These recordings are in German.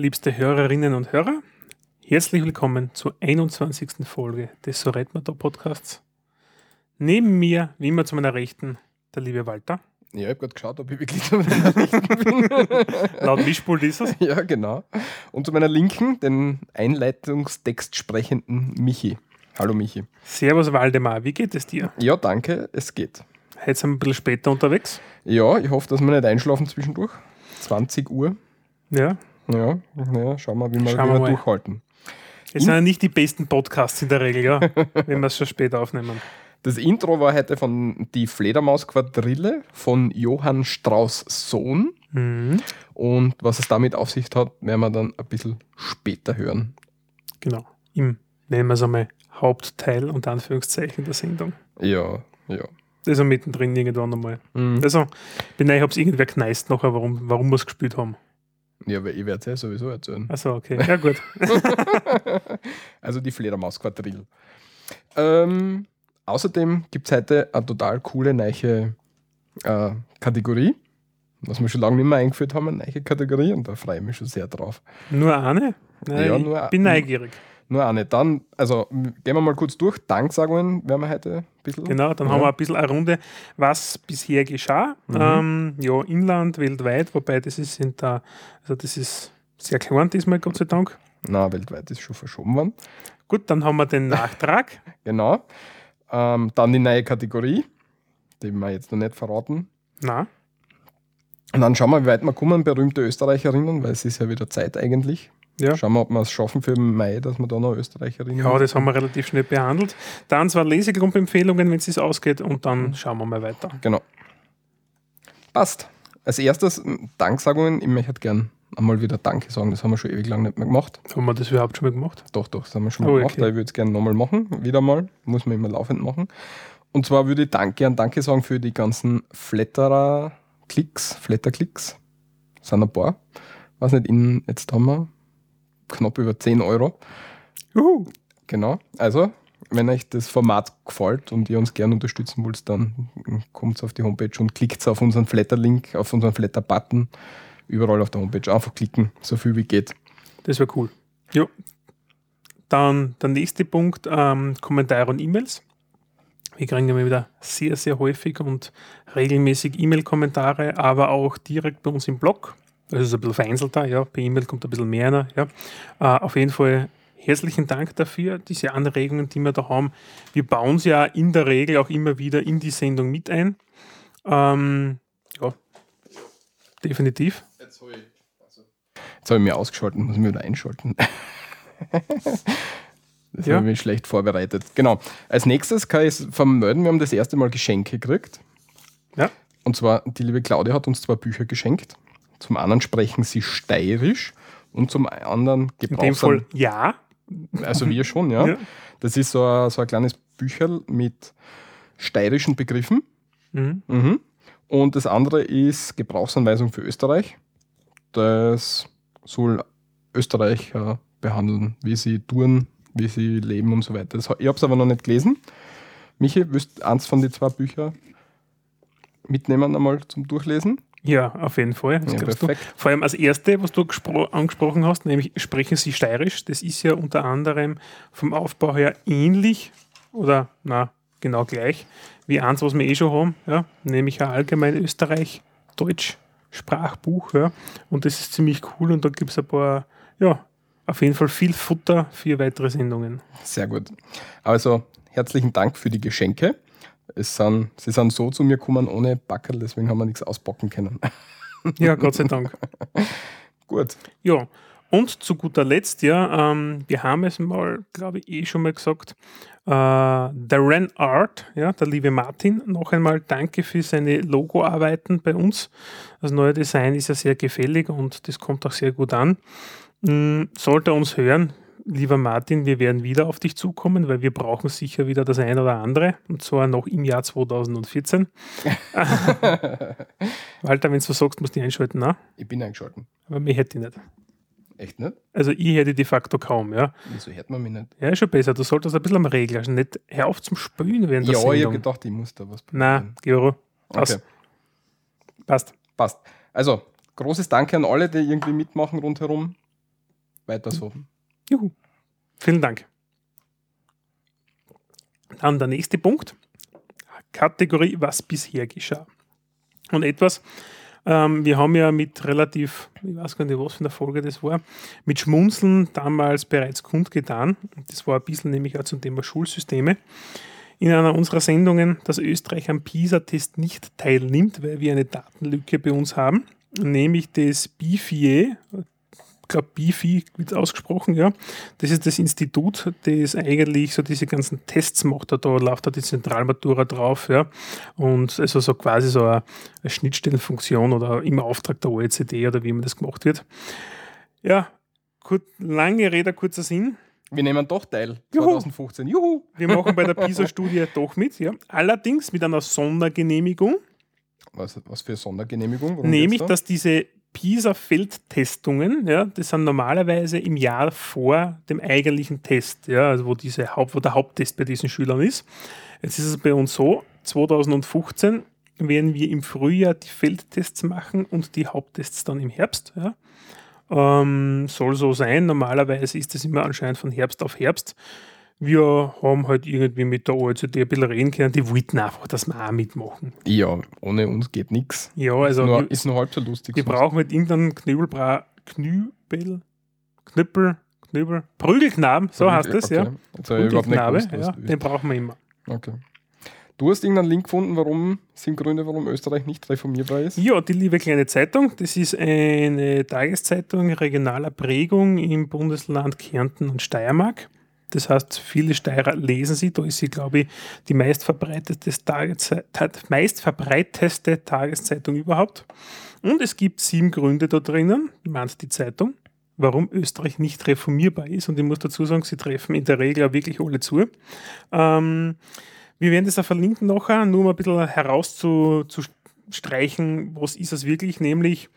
Liebste Hörerinnen und Hörer, herzlich willkommen zur 21. Folge des So redet man da Podcasts. Neben mir, wie immer zu meiner Rechten, der liebe Walter. Ja, ich habe gerade geschaut, ob ich wirklich zu meiner Rechten bin. Laut Mischpult ist es. ja, genau. Und zu meiner Linken, den Einleitungstext sprechenden Michi. Hallo Michi. Servus Waldemar, wie geht es dir? Ja, danke, es geht. Heute sind wir ein bisschen später unterwegs. Ja, ich hoffe, dass wir nicht einschlafen zwischendurch. 20 Uhr. Ja, Ja, ja schauen wir, wie wir, Schauen wie wir mal. durchhalten. es sind ja nicht die besten Podcasts in der Regel, ja, wenn wir es schon spät aufnehmen. Das Intro war heute von Die Fledermaus-Quadrille von Johann Strauss Sohn. Mhm. Und was es damit auf sich hat, werden wir dann ein bisschen später hören. Genau, im, nennen wir es einmal, Hauptteil und Anführungszeichen der Sendung. Ja, ja. Also mittendrin irgendwann einmal. Mhm. Also, bin ich habe es irgendwer kneist nachher, warum, warum wir es gespielt haben. Ja, weil ich werde es ja sowieso erzählen. Also okay, ja gut. Also die Fledermaus-Quadrille. Ähm, außerdem gibt es heute eine total coole neue äh, Kategorie, was wir schon lange nicht mehr eingeführt haben, eine neue Kategorie und da freue ich mich schon sehr drauf. Nur eine? Nein, Ja, ich nur bin eine. neugierig. Nur eine. Dann, also gehen wir mal kurz durch. Danksagungen werden wir heute ein bisschen. Genau, dann Ja. haben wir ein bisschen eine Runde, was bisher geschah. Mhm. Ähm, ja, Inland, weltweit, wobei das ist in der, also das ist sehr klein diesmal, Gott sei Dank. Na, weltweit ist schon verschoben worden. Gut, dann haben wir den Nachtrag. Genau. Ähm, dann die neue Kategorie, die wir jetzt noch nicht verraten. Na, Und dann schauen wir, wie weit wir kommen, berühmte Österreicherinnen, weil es ist ja wieder Zeit eigentlich. Ja. Schauen wir, ob wir es schaffen für Mai, dass wir da noch Österreicherinnen ja, das haben wir relativ schnell behandelt. Dann zwar Lesegruppenempfehlungen, wenn es ausgeht, und dann schauen wir mal weiter. Genau. Passt. Als erstes m, Danksagungen. Ich möchte gern einmal wieder Danke sagen. Das haben wir schon ewig lang nicht mehr gemacht. Haben wir das überhaupt schon mal gemacht? Doch, doch, das haben wir schon mal Oh, gemacht. okay. Ich würde es gerne nochmal machen. Wieder mal. Muss man immer laufend machen. Und zwar würde ich Danke an Danke sagen für die ganzen Flatterer-Klicks, Flatter-Klicks. Sind ein paar. Weiß nicht, in, jetzt haben wir knapp über 10 Euro. Juhu. Genau. Also, wenn euch das Format gefällt und ihr uns gerne unterstützen wollt, dann kommt auf die Homepage und klickt auf unseren Flatter-Link, auf unseren Flatter-Button. Überall auf der Homepage einfach klicken, so viel wie geht. Das wäre cool. Ja. Dann der nächste Punkt, ähm, Kommentare und E-Mails. Wir kriegen immer wieder sehr, sehr häufig und regelmäßig E-Mail-Kommentare, aber auch direkt bei uns im Blog. Das ist ein bisschen vereinzelter, ja. Per E-Mail kommt ein bisschen mehr. rein, Ja. Äh, auf jeden Fall herzlichen Dank dafür, diese Anregungen, die wir da haben. Wir bauen sie ja in der Regel auch immer wieder in die Sendung mit ein. Ähm, ja, definitiv. Jetzt habe ich, mich ausgeschalten, muss ich mich wieder einschalten. das Ja. habe ich mich schlecht vorbereitet. Genau. Als nächstes kann ich vermelden, wir haben das erste Mal Geschenke gekriegt. Ja. Und zwar, die liebe Claudia hat uns zwei Bücher geschenkt. Zum anderen sprechen sie steirisch und zum anderen In dem Fall ja. Also wir schon, ja. Ja. Das ist so ein, so ein kleines Bücherl mit steirischen Begriffen. Mhm. Mhm. Und das andere ist Gebrauchsanweisung für Österreich. Das soll Österreicher behandeln, wie sie tun, wie sie leben und so weiter. Das, ich habe es aber noch nicht gelesen. Michi, willst du eins von den zwei Büchern mitnehmen einmal zum Durchlesen? Ja, auf jeden Fall. Das Ja, perfekt. Du. Vor allem als erste, was du gespro- angesprochen hast, nämlich sprechen sie steirisch. Das ist ja unter anderem vom Aufbau her ähnlich oder na genau gleich wie eins, was wir eh schon haben, ja, nämlich ein allgemein Österreich-Deutsch Sprachbuch. Ja. Und das ist ziemlich cool und da gibt es ein paar, ja, auf jeden Fall viel Futter für weitere Sendungen. Sehr gut. Also herzlichen Dank für die Geschenke. Es sind, sie sind so zu mir gekommen ohne Backerl, deswegen haben wir nichts auspacken können. Ja, Gott sei Dank. Gut. Ja, und zu guter Letzt, ja, ähm, wir haben es mal, glaube ich, eh schon mal gesagt, äh, der Ren Art, ja, der liebe Martin, noch einmal danke für seine Logoarbeiten bei uns. Das neue Design ist ja sehr gefällig und das kommt auch sehr gut an. Mm, Sollte er uns hören, lieber Martin, wir werden wieder auf dich zukommen, weil wir brauchen sicher wieder das eine oder andere, und zwar noch im Jahr 2014. Walter, wenn du sagst, musst du einschalten, na? Ich bin eingeschalten. aber mir hätte ich nicht. Echt nicht? Also ich hätte de facto kaum, ja. Wieso hört man mich nicht? Ja, ist schon besser. Du solltest ein bisschen am Regler. Also nicht hör auf zum Spülen während der Ja, ich habe Sendung. gedacht, ich muss da was Nein, Gero. Aus. Okay, Passt. passt. Also, großes Danke an alle, die irgendwie mitmachen rundherum. Weiter so. Juhu. Vielen Dank. Dann der nächste Punkt. Kategorie, was bisher geschah. Und etwas, ähm, wir haben ja mit relativ, ich weiß gar nicht, was für eine Folge das war, mit Schmunzeln damals bereits kundgetan. Das war ein bisschen nämlich auch zum Thema Schulsysteme. In einer unserer Sendungen, dass Österreich am PISA-Test nicht teilnimmt, weil wir eine Datenlücke bei uns haben, nämlich das BIFIE, glaube BIFI wird ausgesprochen, ja. Das ist das Institut, das eigentlich so diese ganzen Tests macht. Da, da läuft da die Zentralmatura drauf, ja. Und also so quasi so eine, eine Schnittstellenfunktion oder im Auftrag der OECD oder wie immer das gemacht wird. Ja, gut, lange Rede, kurzer Sinn. Wir nehmen doch teil. Juhu. 2015. Juhu! Wir machen bei der PISA-Studie doch mit, ja. Allerdings mit einer Sondergenehmigung. Was, was für Sondergenehmigung? Worum Nämlich, dass diese PISA-Feldtestungen, ja, das sind normalerweise im Jahr vor dem eigentlichen Test, ja, also wo, diese Haupt, wo der Haupttest bei diesen Schülern ist. Jetzt ist es bei uns so, 2015 werden wir im Frühjahr die Feldtests machen und die Haupttests dann im Herbst. Ja. Ähm, soll so sein. Normalerweise ist das immer anscheinend von Herbst auf Herbst. Wir haben halt irgendwie mit der OECD ein bisschen reden können, die wollten einfach, dass wir auch mitmachen. Ja, ohne uns geht nichts. Ja, also nur, wir, ist nur halb so lustig. wir brauchen mit irgendeinem Knüppelbra Knüppel, Knüppel, Knüppel, Prügelknaben, so heißt das, ja. okay. Überhaupt nicht Prügelknabe, gewusst, ja, den brauchen wir immer. Okay. Du hast irgendeinen Link gefunden, warum, sind Gründe, warum Österreich nicht reformierbar ist? Ja, die liebe kleine Zeitung, das ist eine Tageszeitung regionaler Prägung im Bundesland Kärnten und Steiermark. Das heißt, viele Steirer lesen sie. Da ist sie, glaube ich, die meistverbreitete, Tageszei- ta- meistverbreiteste Tageszeitung überhaupt. Und es gibt sieben Gründe da drinnen, meint die Zeitung, warum Österreich nicht reformierbar ist. Und ich muss dazu sagen, sie treffen in der Regel auch wirklich alle zu. Ähm, wir werden das auch verlinken nachher, nur um ein bisschen herauszustreichen, was ist es wirklich, nämlich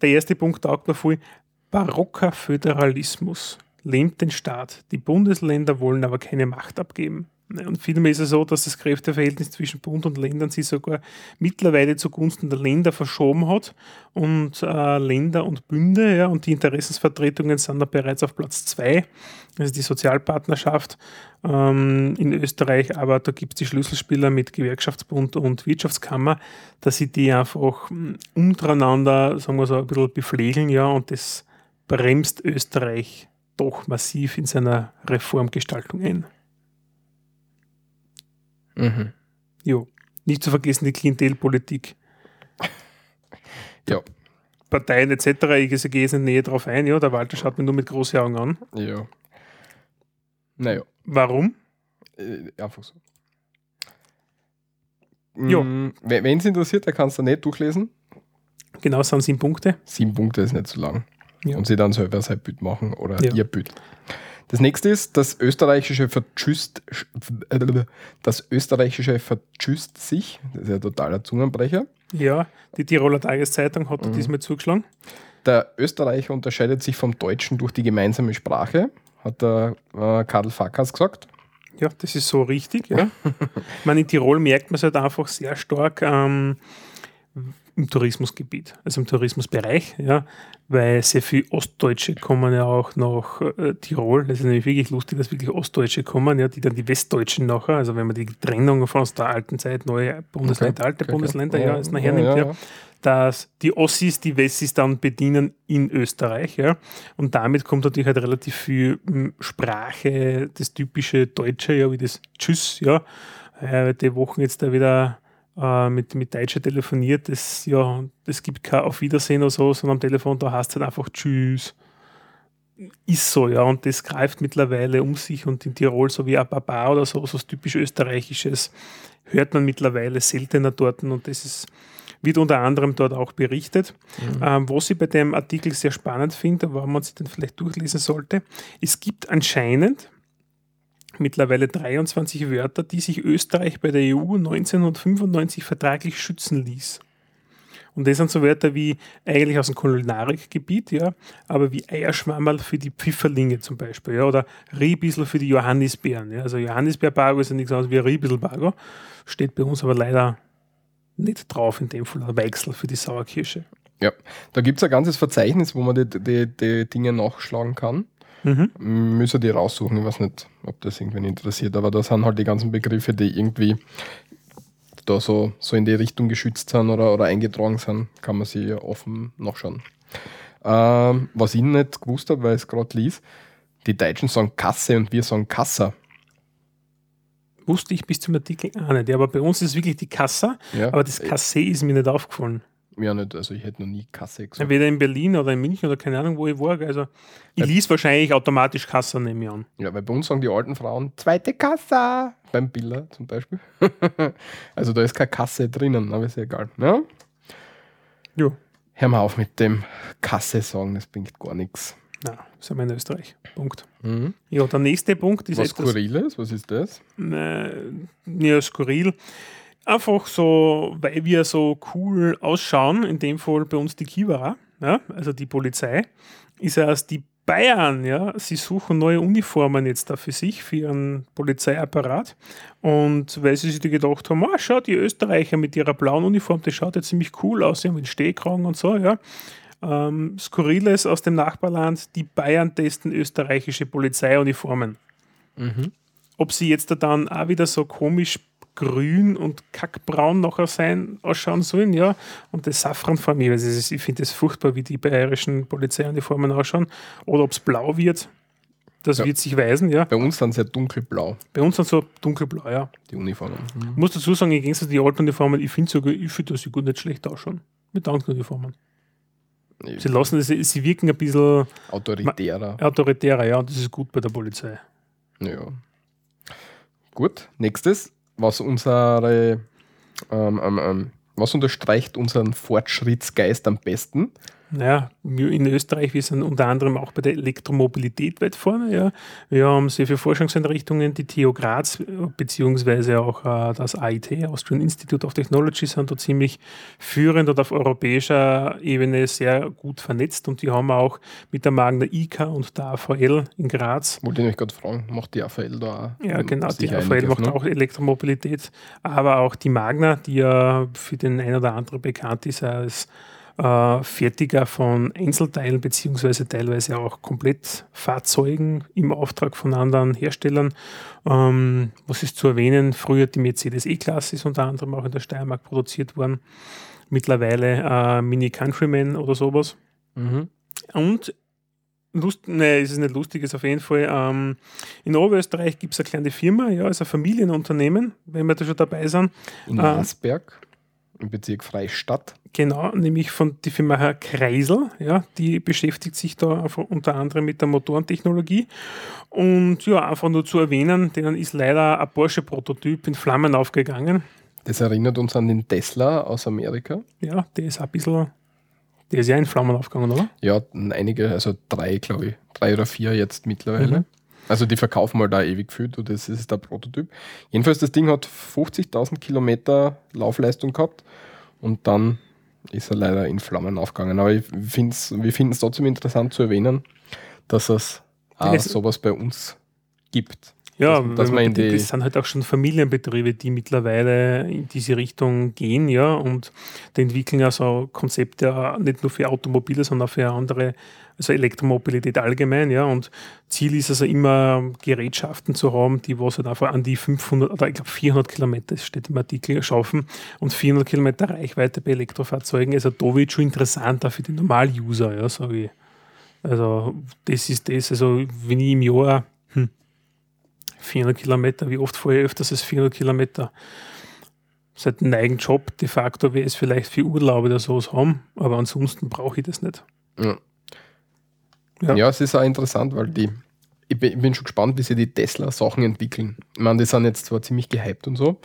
der erste Punkt taugt mir voll, barocker Föderalismus lähmt den Staat. Die Bundesländer wollen aber keine Macht abgeben. Ne, Und vielmehr ist es so, dass das Kräfteverhältnis zwischen Bund und Ländern sich sogar mittlerweile zugunsten der Länder verschoben hat und äh, Länder und Bünde ja, und die Interessensvertretungen sind da bereits auf Platz zwei, also die Sozialpartnerschaft ähm, in Österreich, aber da gibt es die Schlüsselspieler mit Gewerkschaftsbund und Wirtschaftskammer, dass sie die einfach mh, untereinander, sagen wir so, ein bisschen beflegeln, ja, und das bremst Österreich doch massiv in seiner Reformgestaltung ein. Mhm. Jo. Nicht zu vergessen die Klientelpolitik. Ja. Parteien etc. Ich gehe jetzt nicht näher drauf ein. Ja, der Walter schaut mir nur mit großen Augen an. Ja. Naja, Warum? äh, einfach so. Ja. Mm, Wenn es interessiert, der kannst du nicht durchlesen. Genau, das sind sieben Punkte. Sieben Punkte ist nicht so lang. Ja. Und sie dann selber sein Bild machen oder Ja. ihr Bild. Das nächste ist, das österreichische Vertschüsst, das österreichische Vertschüsst sich, das ist ja ein totaler Zungenbrecher. Ja, die Tiroler Tageszeitung hat Mhm. diesmal zugeschlagen. Der Österreicher unterscheidet sich vom Deutschen durch die gemeinsame Sprache, hat der äh, Karl Fackers gesagt. Ja, das ist so richtig. Ja. ich meine, in Tirol merkt man es halt einfach sehr stark ähm, im Tourismusgebiet, also im Tourismusbereich, ja, weil sehr viele Ostdeutsche kommen ja auch nach äh, Tirol. Das ist nämlich wirklich lustig, dass wirklich Ostdeutsche kommen, ja, die dann die Westdeutschen nachher, also wenn man die Trennung von aus der alten Zeit, neue Bundesländer, alte okay, Bundesländer, okay. ja, jetzt nachher nimmt, ja, dass die Ossis die Wessis dann bedienen in Österreich. Ja? Und damit kommt natürlich halt relativ viel m, Sprache, das typische Deutsche, ja, wie das Tschüss, ja. Äh, die Wochen jetzt da wieder äh, mit, mit Deutsche telefoniert, das, ja, es gibt kein Auf Wiedersehen oder so, sondern am Telefon, da heißt es halt einfach Tschüss. Ist so, ja, und das greift mittlerweile um sich und in Tirol, so wie ein Baba oder so, so was typisch Österreichisches, hört man mittlerweile seltener dort und das ist wird unter anderem dort auch berichtet. Ähm, was ich bei dem Artikel sehr spannend finde, warum man sich den vielleicht durchlesen sollte, es gibt anscheinend mittlerweile 23 Wörter, die sich Österreich bei der E EU 1995 vertraglich schützen ließ. Und das sind so Wörter wie eigentlich aus dem Kulinarikgebiet, ja, aber wie Eierschwammerl für die Pfifferlinge zum Beispiel, ja, oder Riebissel für die Johannisbeeren. Ja. Also Johannisbeerbargo ist ja nichts anderes wie Riebisselbargo, steht bei uns aber leider nicht drauf in dem Fall, ein Weichsel für die Sauerkirsche. Ja, da gibt es ein ganzes Verzeichnis, wo man die, die, die Dinge nachschlagen kann. Mhm. Müssen die raussuchen, ich weiß nicht, ob das irgendwen interessiert, aber da sind halt die ganzen Begriffe, die irgendwie da so, so in die Richtung geschützt sind oder, oder eingetragen sind, kann man sie offen nachschauen. Ähm, was ich nicht gewusst habe, weil ich es gerade lies, die Deutschen sagen Kasse und wir sagen Kassa. Wusste ich bis zum Artikel auch nicht. Aber bei uns ist es wirklich die Kassa, Ja, aber das Kasse ist mir nicht aufgefallen. Ja nicht, also ich hätte noch nie Kasse gesagt. Weder in Berlin oder in München oder keine Ahnung, wo ich war. Also ich lies wahrscheinlich automatisch Kassa, nehme ich an. Ja, weil bei uns sagen die alten Frauen zweite Kasse beim Biller zum Beispiel. also da ist keine Kasse drinnen, aber ist ja egal. Ja? Ja. Hör mal auf mit dem Kasse sagen, das bringt gar nichts. Na, sind wir in Österreich. Punkt. Mhm. Ja, der nächste Punkt ist Was etwas Skurriles, was ist das? äh, ja, skurril. Einfach so, weil wir so cool ausschauen, in dem Fall bei uns die Kivara, ja, also die Polizei, ist erst die Bayern, ja, sie suchen neue Uniformen jetzt da für sich, für ihren Polizeiapparat. Und weil sie sich gedacht haben, ah, schau, die Österreicher mit ihrer blauen Uniform, das schaut ja ziemlich cool aus, sie haben den Stehkragen und so, ja. Ähm, Skurriles aus dem Nachbarland, die Bayern testen österreichische Polizeiuniformen ob sie jetzt da dann auch wieder so komisch grün und kackbraun nachher sein, ausschauen sollen, ja. Und das Safran vor mir, also es ist- ich finde es furchtbar, wie die bayerischen Polizeiuniformen ausschauen. Oder ob es blau wird, das Ja. wird sich weisen, ja. Bei uns sie ja dunkelblau, Bei uns dann so dunkelblau, ja. die Uniformen. Ich muss dazu sagen, im Gegensatz zu alten Uniformen, ich finde sogar, ich finde, dass sie gut nicht schlecht ausschauen. Mit anderen Uniformen. Nee, Sie lassen, sie, sie wirken ein bisschen Autoritärer. autoritärer, ja, und das ist gut bei der Polizei. Ja. Gut, nächstes, was unsere, ähm, ähm, ähm, was unterstreicht unseren Fortschrittsgeist am besten? Naja, wir in Österreich, wir sind unter anderem auch bei der Elektromobilität weit vorne. Ja. Wir haben sehr viele Forschungseinrichtungen, die TU Graz beziehungsweise auch äh, das AIT, Austrian Institute of Technology, sind da ziemlich führend und auf europäischer Ebene sehr gut vernetzt und die haben auch mit der Magna IK und der AVL in Graz Wollte ich mich gerade fragen, macht die AVL da auch? ja, genau. Die AVL macht ne? auch Elektromobilität, aber auch die Magna, die ja für den einen oder anderen bekannt ist als äh, Fertiger von Einzelteilen beziehungsweise teilweise auch Komplettfahrzeugen im Auftrag von anderen Herstellern. Ähm, was ist zu erwähnen? Früher die Mercedes E-Klasse ist unter anderem auch in der Steiermark produziert worden. Mittlerweile äh, Mini Countryman oder sowas. Mhm. Und Lust, nee, es ist nicht lustig, ist auf jeden Fall. Ähm, in Oberösterreich gibt es eine kleine Firma, ja, also ein Familienunternehmen, wenn wir da schon dabei sind. In Ah. Asberg, im Bezirk Freistadt. Genau, nämlich von die Firma Herr Kreisel, ja, die beschäftigt sich da unter anderem mit der Motorentechnologie. Und ja, einfach nur zu erwähnen, denen ist leider ein Porsche-Prototyp in Flammen aufgegangen. Das erinnert uns an den Tesla aus Amerika. Ja, der ist ein bisschen, der ist ja in Flammen aufgegangen, oder? Ja, einige, also drei, glaube ich. Drei oder vier jetzt mittlerweile. Mhm. Also die verkaufen mal da ewig viel, du, das ist der Prototyp. Jedenfalls, das Ding hat 50.000 Kilometer Laufleistung gehabt und dann ist er leider in Flammen aufgegangen. Aber ich find's, wir finden es trotzdem interessant zu erwähnen, dass es auch sowas bei uns gibt. Ja, Dass- man bedenkt, das sind halt auch schon Familienbetriebe, die mittlerweile in diese Richtung gehen, ja, und die entwickeln ja so Konzepte auch nicht nur für Automobile, sondern auch für andere, also Elektromobilität allgemein, ja, und Ziel ist also immer Gerätschaften zu haben, die was halt einfach an die 500 oder ich glaube 400 Kilometer, das steht im Artikel, schaffen und 400 Kilometer Reichweite bei Elektrofahrzeugen, also da wird schon interessanter für den Normal-User, ja, sage ich. Also das ist das, also wenn ich im Jahr hm, 400 Kilometer, wie oft ich öfters als 400 Kilometer? Seit einem eigenen Job de facto wäre es vielleicht für Urlaub oder sowas haben, aber ansonsten brauche ich das nicht. Ja. Ja. Ja. es ist auch interessant, weil die, ich bin, schon gespannt, wie sie die Tesla-Sachen entwickeln. Ich meine, die sind jetzt zwar ziemlich gehypt und so,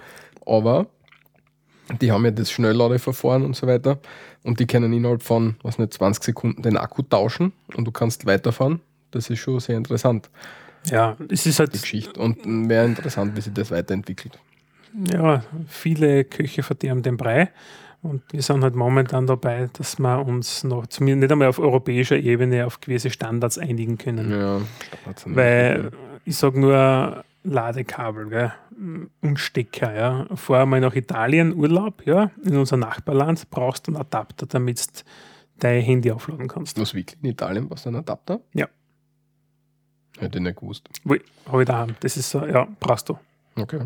aber die haben ja das Schnellladeverfahren und so weiter und die können innerhalb von, was nicht, 20 Sekunden den Akku tauschen und du kannst weiterfahren. Das ist schon sehr interessant, Ja, es ist die halt, Geschichte. Und wäre interessant, wie sich das weiterentwickelt. ja, viele Köche verderben den Brei. Und wir sind halt momentan dabei, dass wir uns noch, zumindest nicht einmal auf europäischer Ebene, auf gewisse Standards einigen können. Ja, Weil ich sage nur Ladekabel gell? und Stecker. Ja. Fahr mal nach Italien Urlaub, ja, in unser Nachbarland, brauchst du einen Adapter, damit du dein Handy aufladen kannst. Was wirklich in Italien, was ein Adapter? Ja. Hätte ich nicht gewusst. Habe ich daheim. Das ist, äh, ja, brauchst du. Okay.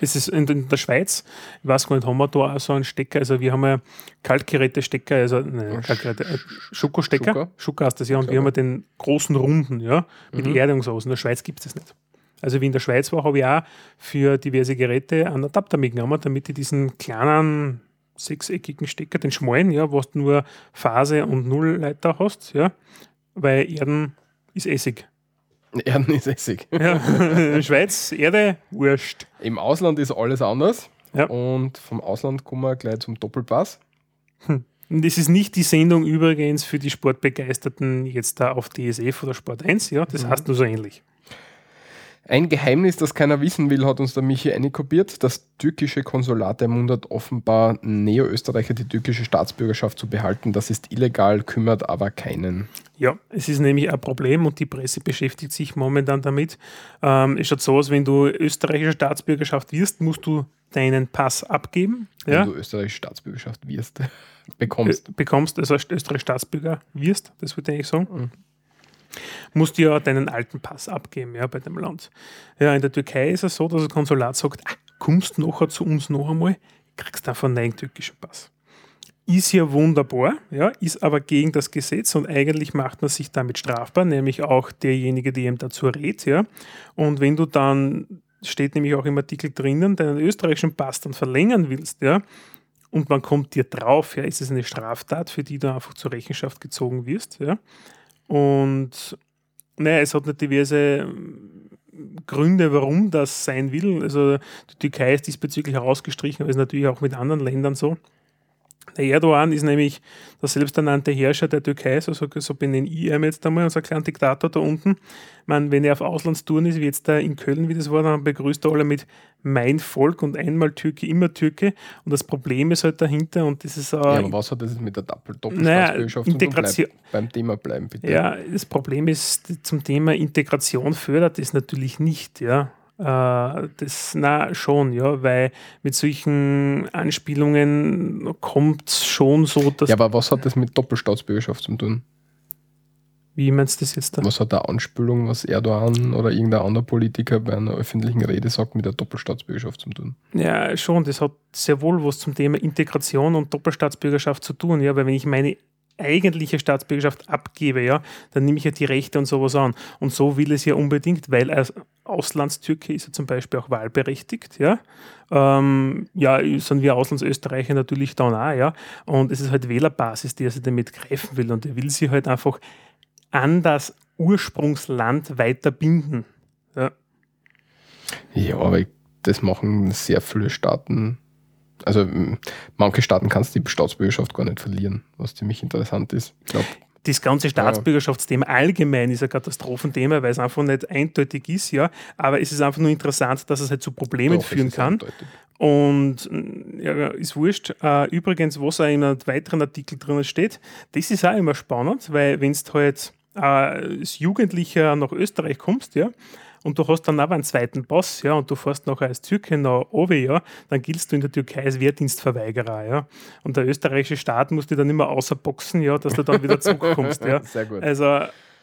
Es ist in, der Schweiz, ich weiß gar nicht, haben wir da auch so einen Stecker, also wir haben ja Kaltgeräte-Stecker, also nein, Kaltgeräte, äh, Schokostecker, Schuka. Schuka heißt das ja, und wir haben ja den großen Runden, ja, mit Mhm. Erde und sowas. In der Schweiz gibt es das nicht. Also wie in der Schweiz war, habe ich auch für diverse Geräte einen Adapter mitgenommen, damit ich diesen kleinen sechseckigen Stecker, den schmalen, ja, wo du nur Phase und Nullleiter hast, ja, weil Erden ist Essig. Erden ist Essig. Ja. in der Schweiz, Erde, wurscht. Im Ausland ist alles anders. Ja. Und vom Ausland kommen wir gleich zum Doppelpass. Und das ist nicht die Sendung übrigens für die Sportbegeisterten jetzt da auf DSF oder Sport 1, ja, das Mhm. heißt nur so ähnlich. Ein Geheimnis, das keiner wissen will, hat uns der Michi einkopiert. Das türkische Konsulat ermuntert offenbar Neo-Österreicher die türkische Staatsbürgerschaft zu behalten. Das ist illegal, kümmert aber keinen. Ja, es ist nämlich ein Problem und die Presse beschäftigt sich momentan damit. Ähm, es schaut so aus, wenn du österreichische Staatsbürgerschaft wirst, musst du deinen Pass abgeben. Wenn Ja? du österreichische Staatsbürgerschaft wirst, bekommst. Ö- bekommst, also als österreichischer Staatsbürger wirst, das würde ich eigentlich sagen, Mhm. Musst du ja deinen alten Pass abgeben, ja, bei dem Land. Ja, in der Türkei ist es so, dass das Konsulat sagt, ah, kommst nachher zu uns noch einmal, kriegst einfach einen neuen türkischen Pass. Ist ja wunderbar, ja, ist aber gegen das Gesetz und eigentlich macht man sich damit strafbar, nämlich auch derjenige, der ihm dazu rät, ja. Und wenn du dann, steht nämlich auch im Artikel drinnen, deinen österreichischen Pass dann verlängern willst, ja, und man kommt dir drauf, ja, ist es eine Straftat, für die du einfach zur Rechenschaft gezogen wirst, ja. Und naja, es hat nicht diverse Gründe, warum das sein will. Also die Türkei ist diesbezüglich herausgestrichen, aber ist natürlich auch mit anderen Ländern so. Der Erdogan ist nämlich der selbsternannte Herrscher der Türkei, so, so, so benenne ich ihn jetzt einmal, unser kleiner Diktator da unten. Man, wenn er auf Auslandstouren ist, wie jetzt da in Köln, wie das war, dann begrüßt er alle mit mein Volk und einmal Türke, immer Türke. Und das Problem ist halt dahinter, und das ist äh, Ja, aber was hat das mit der Doppel Naja, Doppelstaatsbürgerschaft tun? Integration- Bleib beim Thema bleiben, bitte. Ja, das Problem ist, zum Thema Integration fördert es natürlich nicht, ja. Äh, Das, na, schon, ja, weil mit solchen Anspielungen kommt es schon so, dass. Ja, aber was hat das mit Doppelstaatsbürgerschaft zu tun? wie meinst du das jetzt da? Was hat der Anspielung, was Erdogan oder irgendein anderer Politiker bei einer öffentlichen Rede sagt, mit der Doppelstaatsbürgerschaft zu tun? Ja, schon, das hat sehr wohl was zum Thema Integration und Doppelstaatsbürgerschaft zu tun, ja, weil wenn ich meine eigentliche Staatsbürgerschaft abgebe, ja, dann nehme ich ja die Rechte und sowas an. Und so will es ja unbedingt, weil als Auslandstürke ist er zum Beispiel auch wahlberechtigt, ja. Ähm, ja, sind wir Auslandsösterreicher natürlich dann auch, ja. Und es ist halt Wählerbasis, die er sich damit greifen will und er will sie halt einfach an das Ursprungsland weiter binden. Ja. Ja, aber das machen sehr viele Staaten. Also manche Staaten kannst du die Staatsbürgerschaft gar nicht verlieren, was ziemlich interessant ist. Ich glaube, das ganze Staatsbürgerschaftsthema allgemein ist ein Katastrophenthema, weil es einfach nicht eindeutig ist, ja. Aber es ist einfach nur interessant, dass es halt zu Problemen führen kann. Und mm, ja, ist wurscht. Äh, übrigens, was auch in einem weiteren Artikel drin steht, das ist auch immer spannend, weil wenn du halt äh, als Jugendlicher nach Österreich kommst, ja, und du hast dann aber einen zweiten Pass, ja, und du fährst nachher als Türke nach oben, ja, dann giltst du in der Türkei als Wehrdienstverweigerer, ja. Und der österreichische Staat muss dich dann immer außerboxen, ja, dass du dann wieder zurückkommst, ja. Sehr gut. Also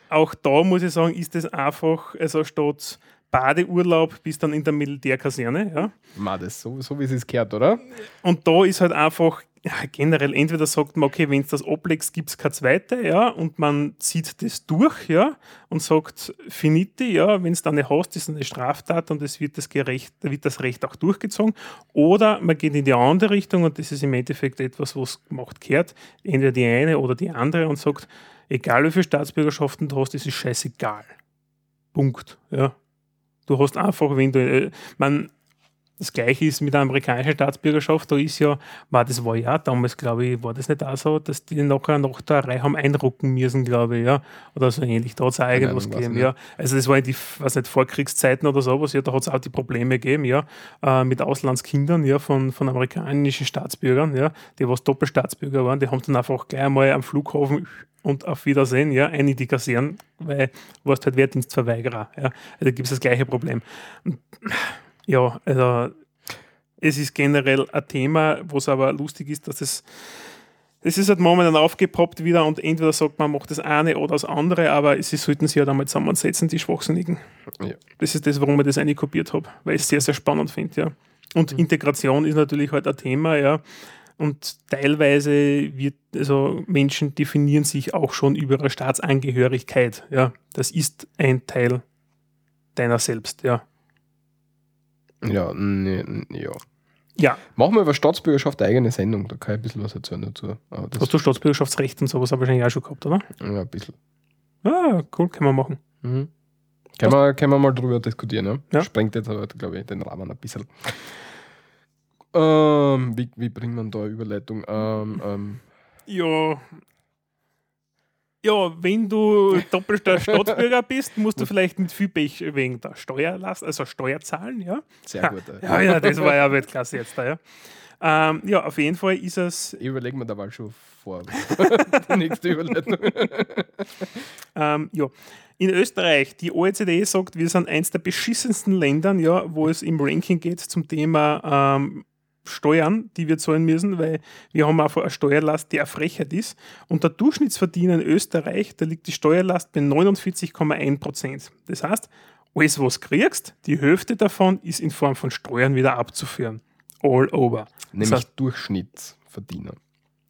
auch da muss ich sagen, ist es einfach, also statt Badeurlaub bist dann in der Militärkaserne, ja. Ma, das so, so wie es ist gehört, oder? Und da ist halt einfach ja, generell, entweder sagt man, okay, wenn es das ablegst, gibt es keine zweite, ja, und man zieht das durch, ja, und sagt, finite, ja, wenn es dann nicht hast, ist es eine Straftat und es wird das, gerecht, wird das Recht auch durchgezogen. Oder man geht in die andere Richtung und das ist im Endeffekt etwas, was gemacht gehört, entweder die eine oder die andere und sagt, egal wie viele Staatsbürgerschaften du hast, es ist scheißegal. Punkt, ja. Du hast einfach, wenn du, äh, man, das gleiche ist mit der amerikanischen Staatsbürgerschaft, da ist ja, war das war ja damals, glaube ich, war das nicht auch so, dass die nachher nach der Reihe haben einrucken müssen, glaube ich, ja. Oder so ähnlich. Da hat es auch irgendwas weiß gegeben, ja. Also das war in die, was nicht, Vorkriegszeiten oder sowas, ja, da hat es auch die Probleme gegeben, ja, äh, mit Auslandskindern, ja, von, von amerikanischen Staatsbürgern, ja, die was Doppelstaatsbürger waren, die haben dann einfach gleich einmal am Flughafen und auf Wiedersehen, ja, ein in die Kasernen, weil du warst halt Wehrdienstverweigerer, ja. Also gibt es das gleiche Problem. Und, ja, also es ist generell ein Thema, wo es aber lustig ist, dass es das ist halt momentan aufgepoppt wieder und entweder sagt man, macht das eine oder das andere, aber sie sollten sich ja halt einmal zusammensetzen, die Schwachsinnigen. Ja. Das ist das, warum ich das eine kopiert habe, weil ich es sehr, sehr spannend finde, ja. Und mhm. Integration ist natürlich halt ein Thema, ja. Und teilweise wird, also Menschen definieren sich auch schon über ihre Staatsangehörigkeit, ja. Das ist ein Teil deiner selbst, ja. Ja, nee, ja. Ja. Machen wir über Staatsbürgerschaft eine eigene Sendung, da kann ich ein bisschen was erzählen dazu. Hast du Staatsbürgerschaftsrecht und sowas wahrscheinlich auch schon gehabt, oder? Ja, ein bisschen. Ah, cool, können wir machen. Mhm. Können, wir, können wir mal drüber diskutieren, ja? ja. Sprengt jetzt aber, glaube ich, den Rahmen ein bisschen. Ähm, wie, wie bringt man da Überleitung? Ähm, ähm. Ja, ja, wenn du doppelter Staatsbürger bist, musst du vielleicht mit viel Pech wegen der Steuerlast, also Steuer zahlen, ja. Sehr gut. Ja, ja, das war ja Weltklasse jetzt da, ja. Ähm, ja, auf jeden Fall ist es. Ich überlege mir da mal schon vor. die nächste Überleitung. ähm, ja. In Österreich, die OECD sagt, wir sind eins der beschissensten Ländern, ja, wo es im Ranking geht zum Thema ähm, Steuern, die wir zahlen müssen, weil wir haben einfach eine Steuerlast, die eine Frechheit ist. Und der Durchschnittsverdiener in Österreich, da liegt die Steuerlast bei 49,1 Prozent. Das heißt, alles, was du kriegst, die Hälfte davon ist in Form von Steuern wieder abzuführen. All over. Nämlich das heißt, Durchschnittsverdiener.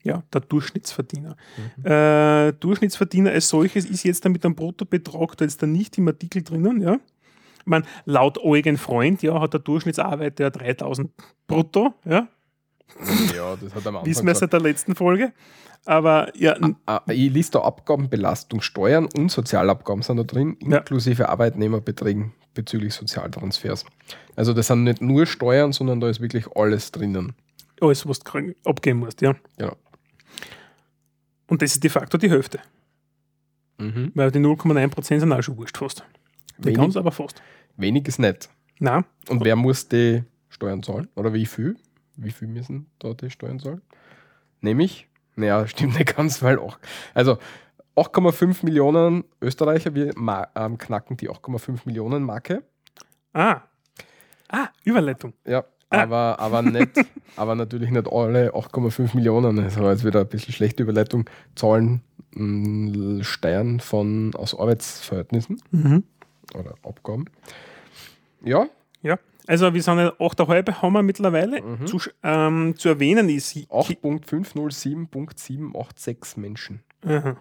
Ja, der Durchschnittsverdiener. Mhm. Äh, Durchschnittsverdiener als solches ist jetzt damit ein Bruttobetrag, da ist da nicht im Artikel drinnen, ja. Ich meine, laut Eugen Freund ja, hat der Durchschnittsarbeiter 3000 brutto. Ja, ja das hat am Anfang Wissen wir seit der letzten Folge. Aber ja. Ah, ah, ich lese da Abgaben, Belastung, Steuern und Sozialabgaben sind da drin, inklusive ja. Arbeitnehmerbeträgen bezüglich Sozialtransfers. Also das sind nicht nur Steuern, sondern da ist wirklich alles drinnen. Alles, was du abgeben musst, ja. Genau. Und das ist de facto die Hälfte. Mhm. Weil die 0,9% sind auch schon wurscht fast. Kann es aber fast. Wenig ist nicht. Nein. Und wer muss die Steuern zahlen? Oder wie viel? Wie viel müssen da die Steuern zahlen? Nämlich, naja, stimmt nicht ganz, weil auch. Also 8,5 Millionen Österreicher, wir ähm, knacken die 8,5 Millionen Marke. Ah. Ah, Überleitung. Ja, ah. aber, aber, nicht, aber natürlich nicht alle 8,5 Millionen. Das war jetzt wieder ein bisschen schlechte Überleitung. Zahlen Steuern von, aus Arbeitsverhältnissen. Mhm oder Abgaben. Ja. Ja. Also wir sind ja 8,5 haben wir mittlerweile. Mhm. Zu, ähm, zu erwähnen ist 8.507.786 Menschen. Aha.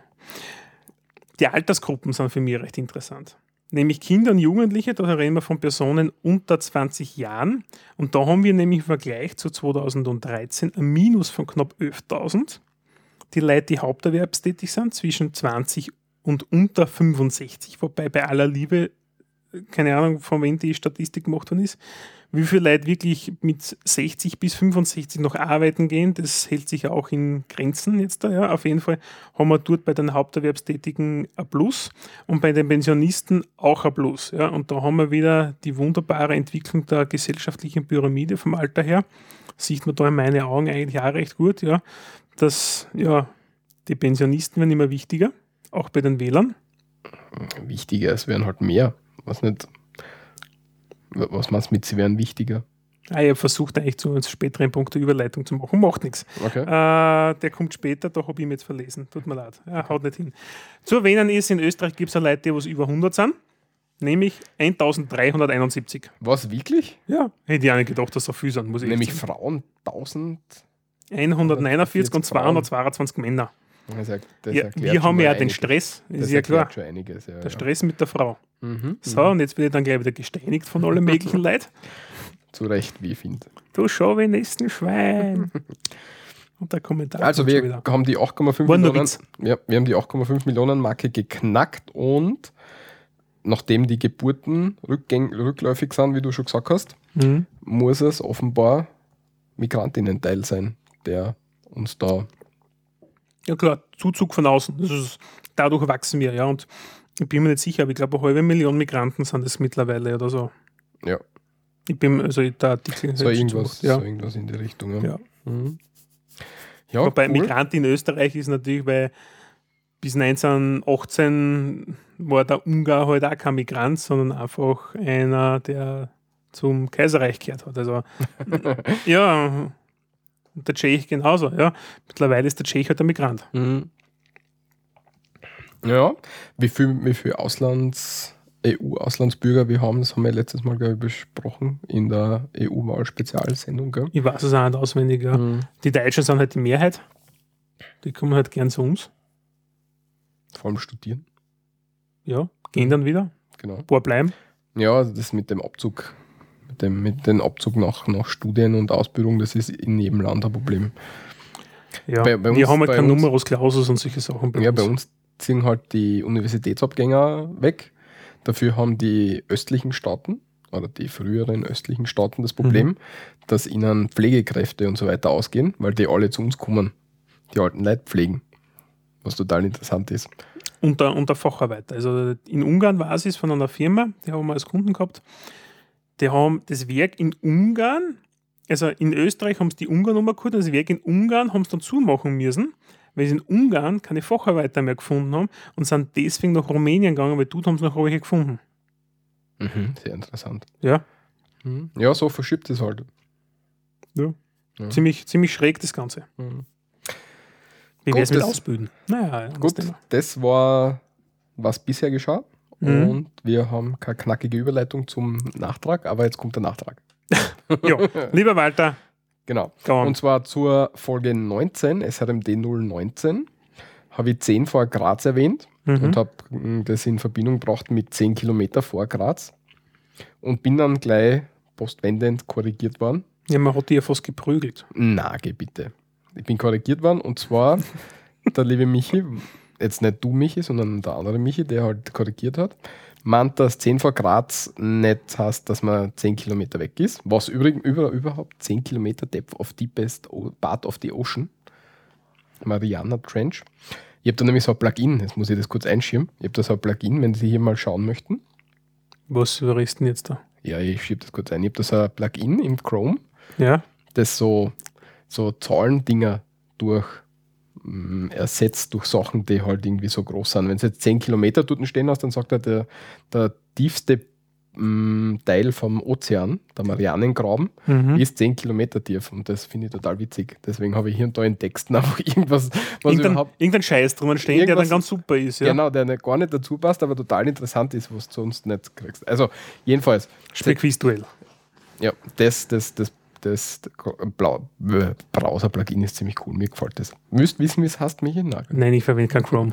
Die Altersgruppen sind für mich recht interessant. Nämlich Kinder und Jugendliche, da reden wir von Personen unter 20 Jahren. Und da haben wir nämlich im Vergleich zu 2013 ein Minus von knapp 11.000. Die Leute, die haupterwerbstätig sind, zwischen 20 und unter 65. Wobei bei aller Liebe keine Ahnung, von wem die Statistik gemacht worden ist, wie viele Leute wirklich mit 60 bis 65 noch arbeiten gehen, das hält sich ja auch in Grenzen jetzt da. Ja. Auf jeden Fall haben wir dort bei den Haupterwerbstätigen ein Plus und bei den Pensionisten auch ein Plus. Ja. Und da haben wir wieder die wunderbare Entwicklung der gesellschaftlichen Pyramide vom Alter her. Sieht man da in meinen Augen eigentlich auch recht gut, ja, dass ja, die Pensionisten werden immer wichtiger, auch bei den Wählern. Wichtiger, es werden halt mehr was nicht, was meinst du mit, sie wären wichtiger? Ah, ich habe versucht, eigentlich zu einem späteren Punkt der Überleitung zu machen. Macht nichts. Okay. Äh, der kommt später, da habe ich ihn jetzt verlesen. Tut mir leid. Ja, haut nicht hin. Zu erwähnen ist, in Österreich gibt es Leute, die was über 100 sind, nämlich 1371. Was, wirklich? Ja, hätte ich auch nicht gedacht, dass so viel sind. Muss ich nämlich Frauen 1000. 149 und 222 Männer. Das das ja, wir haben ja den Stress, ist ja klar. Einiges, ja, der Stress mit der Frau. Mhm, so, und jetzt werde ich dann gleich wieder gesteinigt von allen möglichen Leuten. Zu Recht, wie ich finde. Du Chauvinisten Schwein. und der Kommentar. Also, wir haben die 8,5 Millionen, ja, wir haben die 8,5 Millionen Marke geknackt und nachdem die Geburten rückläufig sind, wie du schon gesagt hast, mhm. muss es offenbar Migrantinnen-Teil sein, der uns da ja klar, Zuzug von außen. Ist, dadurch wachsen wir, ja. Und ich bin mir nicht sicher, aber ich glaube, eine halbe Million Migranten sind es mittlerweile oder so. Ja. Ich bin, also der Artikel so irgendwas, ja. so irgendwas in die Richtung, ja. ja. Mhm. ja Wobei cool. Migrant in Österreich ist natürlich, weil bis 1918 war der Ungar halt auch kein Migrant, sondern einfach einer, der zum Kaiserreich gehört hat. Also ja, Und der Tschech genauso, ja. Mittlerweile ist der Tschech halt der Migrant. Mhm. Ja, wie viel, wie viel Auslands, EU-Auslandsbürger wir haben, das haben wir letztes Mal, glaube ich, besprochen in der EU-Wahl-Spezialsendung. Ich weiß es auch nicht auswendig, ja. Mhm. Die Deutschen sind halt die Mehrheit. Die kommen halt gern zu uns. Vor allem studieren, Ja, gehen dann wieder. genau. Ein paar bleiben. Ja, also das mit dem Abzug, mit dem, mit dem Abzug nach, nach Studien und Ausbildung, das ist in jedem Land ein Problem. Ja, Bei- bei wir uns- haben halt bei uns- Numerus Clausus und solche Sachen. Ja, bei uns ziehen halt die Universitätsabgänger weg. Dafür haben die östlichen Staaten oder die früheren östlichen Staaten das Problem, dass ihnen Pflegekräfte und so weiter ausgehen, weil die alle zu uns kommen, die alten Leute pflegen. Was total interessant ist. unter, unter Facharbeiter. Also in Ungarn war es von einer Firma, die haben wir als Kunden gehabt. Die haben das Werk in Ungarn, also in Österreich haben sie die Ungarn-Nummer geholt, das Werk in Ungarn haben sie dann zumachen müssen, weil sie in Ungarn keine Facharbeiter mehr gefunden haben und sind deswegen nach Rumänien gegangen, weil dort haben sie noch welche gefunden. Mhm, sehr interessant. Ja, Mhm. Ja, so verschiebt es halt. ja. Ja. Ziemlich, ziemlich schräg das Ganze. Mhm. Wie Gut, wäre es mit das- Ausbilden? Naja, Gut, das war, was bisher geschah. Mhm. Und wir haben keine knackige Überleitung zum Nachtrag, aber jetzt kommt der Nachtrag. Ja, lieber Walter, Genau. Und zwar zur Folge 19, SRMD 019, habe ich 10 vor Graz erwähnt Mhm. und habe mm, das in Verbindung gebracht mit 10 Kilometer vor Graz und bin dann gleich postwendend korrigiert worden. Ja, man hat die ja fast geprügelt. Na, geh bitte. Ich bin korrigiert worden und zwar der liebe Michi, jetzt nicht du Michi, sondern der andere Michi, der halt korrigiert hat, meint, dass 10 vor Graz nicht heißt, dass man 10 Kilometer weg ist. Was übrigens über, überhaupt 10 Kilometer Depth of Deepest Part of the Ocean. Mariana Trench. Ich habe da nämlich so ein Plugin, jetzt muss ich das kurz einschirmen. Ich habe da so ein Plugin, wenn Sie hier mal schauen möchten. Was überrest denn jetzt da? Ja, ich schiebe das kurz ein. Ich habe da so ein Plugin im Chrome, Ja, das so, so Zahlendinger durch ersetzt durch Sachen, die halt irgendwie so groß sind. Wenn es jetzt 10 Kilometer dort stehen hast, dann sagt er, der, der tiefste mm, Teil vom Ozean, der Marianengraben, mhm. ist 10 Kilometer tief und das finde ich total witzig. Deswegen habe ich hier und da in Texten einfach irgendwas, was irgendein, überhaupt irgendein Scheiß drinnen stehen, der dann ganz super ist. Ja? genau, der gar nicht dazu passt, aber total interessant ist, was du sonst nicht kriegst. Also jedenfalls, Spequizduell. ja, das, das, das, das, Blau, äh, Browser-Plugin ist ziemlich cool, mir gefällt das. Müsst wissen, wie es heißt, Michi? Nein. Nein, ich verwende kein Chrome.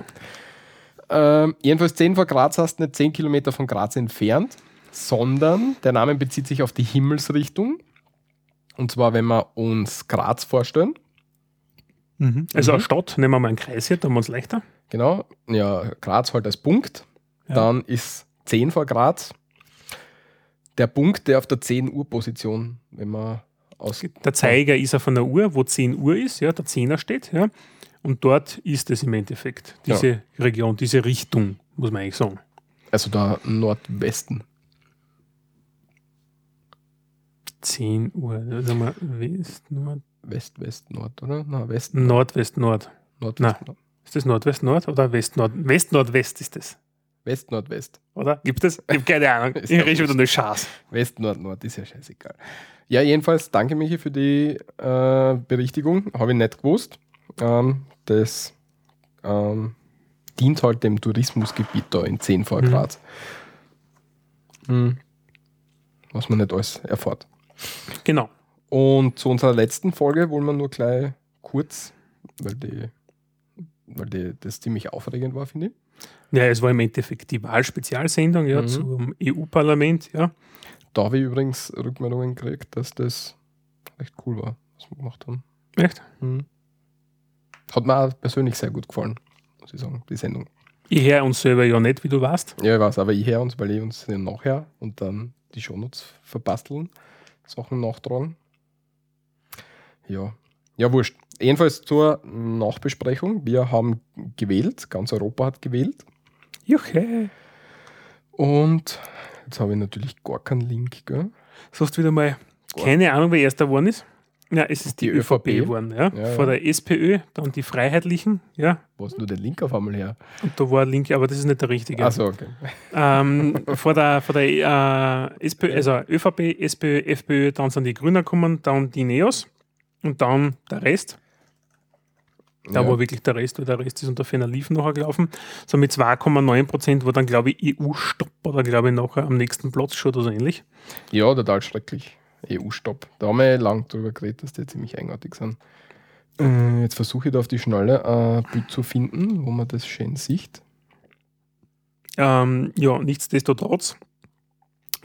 Ähm, jedenfalls 10 vor Graz hast nicht 10 Kilometer von Graz entfernt, sondern der Name bezieht sich auf die Himmelsrichtung. Und zwar, wenn wir uns Graz vorstellen, Also Mhm. eine Stadt, nehmen wir mal einen Kreis hier, da haben wir uns leichter. genau, ja, Graz halt als Punkt, Ja. dann ist 10 vor Graz der Punkt, der auf der 10 Uhr Position, wenn man aus Der Zeiger ist auf einer Uhr, wo 10 Uhr ist, ja, der Zehner steht, ja. Und dort ist es im Endeffekt, diese Region, diese Richtung, muss man eigentlich sagen. also der Nordwesten. 10 Uhr, da sagen wir West, Nord, West, West, Nord, oder? Na, Westen, Nordwest, Nord. Nordwest, Na. Ist das Nordwest, Nord oder West, Nord? West, Nordwest ist das, West, Nordwest. oder? Gibt es? Ich habe keine Ahnung. Ich ja rede wieder nur Schaß. West, Nord, Nord, ist ja scheißegal. Ja, jedenfalls danke Michi für die äh, Berichtigung. Habe ich nicht gewusst. Ähm, das ähm, dient halt dem Tourismusgebiet da in 10 vor Mhm. Graz. Hm. Was man nicht alles erfährt. Genau. Und zu unserer letzten Folge wollen wir nur gleich kurz, weil die, weil die, das ziemlich aufregend war, finde ich. Ja, es war im Endeffekt die Wahlspezialsendung ja, Mhm. zum EU-Parlament, ja. Da habe ich übrigens Rückmeldungen gekriegt, dass das echt cool war, was wir gemacht haben. Echt? Mhm. Hat mir auch persönlich sehr gut gefallen, muss ich sagen, die Sendung. Ich höre uns selber ja nicht, wie du weißt. Ja, ich weiß, aber ich höre uns, weil ich uns den nachher und dann die Shownotes verbasteln, Sachen nachtragen. Ja, ja, wurscht. Jedenfalls zur Nachbesprechung. Wir haben gewählt, ganz Europa hat gewählt. Juche. Und jetzt habe ich natürlich gar keinen Link, gell? Sagst wieder mal, keine Ahnung, wer erster geworden ist. Ja, es ist die, Die ÖVP geworden, ja. Ja, Vor ja. der SPÖ, dann die Freiheitlichen, ja. Wo hast du den Link auf einmal her? Und da war ein Link, aber das ist nicht der richtige. Achso, okay. Ähm, vor der, vor der äh, SPÖ, also ÖVP, SPÖ, FPÖ, dann sind die Grünen gekommen, dann die Neos. Und dann der Rest. Da Ja. war wirklich der Rest, weil der Rest ist unter Ferner Lief nachher gelaufen. So mit 2,9 Prozent war dann, glaube ich, EU-Stopp oder glaube ich nachher am nächsten Platz schon oder so ähnlich. Ja, total schrecklich. EU-Stopp. Da haben wir lang drüber geredet, dass die ziemlich eigenartig sind. Äh, jetzt versuche ich da auf die Schnelle ein Bild zu finden, wo man das schön sieht. Ähm, ja, nichtsdestotrotz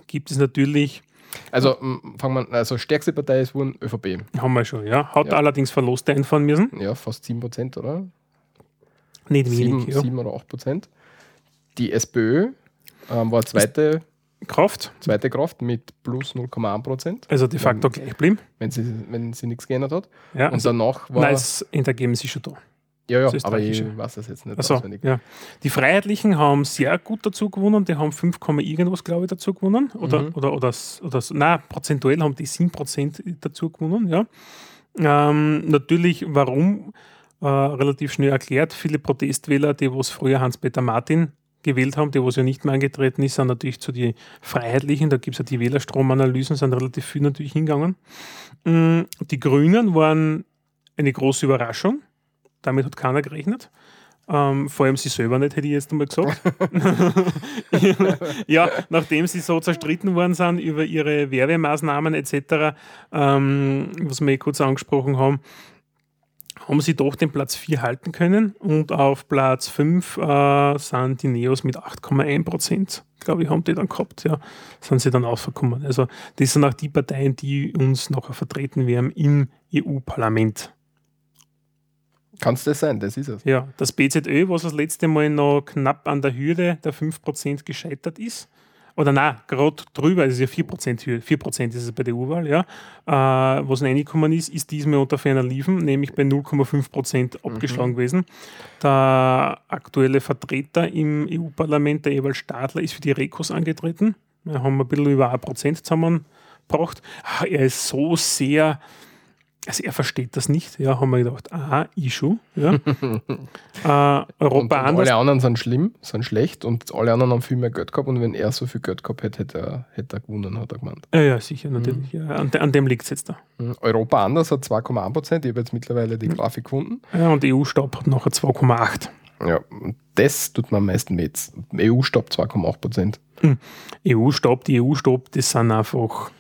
gibt es natürlich, Also fangen wir, also stärkste Partei ist wohl ÖVP. haben wir schon, ja, hat Ja. allerdings Verluste einfahren müssen. Ja, fast 7%, oder? Nicht 7, wenig, ja. 7 oder 8%. Die SPÖ ähm, war zweite, Kraft, zweite Kraft mit plus 0,1%, also de facto gleich geblieben. wenn sie, wenn sie nichts geändert hat. Ja, Und also, danach war. nein, das Endergebnis ist schon da. Ja, ja, aber ich weiß das jetzt nicht Also, auswendig. ja. Die Freiheitlichen haben sehr gut dazu gewonnen, die haben 5, Komma irgendwas, glaube ich, dazu gewonnen. Oder, Mhm. oder, oder, oder, nein, prozentuell haben die 7% dazu gewonnen, ja. Ähm, natürlich, warum? Äh, relativ schnell erklärt. Viele Protestwähler, die was früher Hans-Peter Martin gewählt haben, die was ja nicht mehr angetreten ist, sind natürlich zu die Freiheitlichen. Da gibt es ja die Wählerstromanalysen, sind relativ viel natürlich hingegangen. Mm, Die Grünen waren eine große Überraschung. Damit hat keiner gerechnet. Ähm, vor allem sie selber nicht, hätte ich jetzt einmal gesagt. ja, nachdem sie so zerstritten worden sind über ihre Werbemaßnahmen etc., ähm, was wir eh kurz angesprochen haben, haben sie doch den Platz 4 halten können und auf Platz 5 äh, sind die Neos mit 8,1 Prozent, glaube ich, haben die dann gehabt, ja, sind sie dann ausgekommen. Also das sind auch die Parteien, die uns nachher vertreten werden im EU-Parlament. Kann es das sein? Das ist es. Ja, das BZÖ, was das letzte Mal noch knapp an der Hürde der 5% gescheitert ist, oder nein, gerade drüber, es ist ja 4% Hürde, 4% ist es bei der EU-Wahl, ja, äh, was reingekommen ist, ist diesmal unter ferner Liefen, nämlich bei 0,5% abgeschlagen gewesen. Der aktuelle Vertreter im EU-Parlament, der Ewald Stadler, ist für die Rekos angetreten. Wir haben ein bisschen über 1% zusammengebracht. Ah, Er ist so sehr also er versteht das nicht, ja, haben wir gedacht, aha, Issue, ja. äh, Und, Europa und anders. alle anderen sind schlimm, sind schlecht und alle anderen haben viel mehr Geld gehabt und wenn er so viel Geld gehabt hätte, hätte er, hätte er gewonnen, hat er gemeint. Ja, ja, sicher, natürlich. Ja, an, an dem liegt es jetzt da. Mhm. Europa anders hat 2,1 Prozent. Ich habe jetzt mittlerweile die Grafik gefunden. Ja, und EU-Staub hat nachher 2,8. Ja, und das tut mir am meisten weh. EU-Stopp 2,8 Prozent. EU-Staub, die EU-Staub, das sind einfach.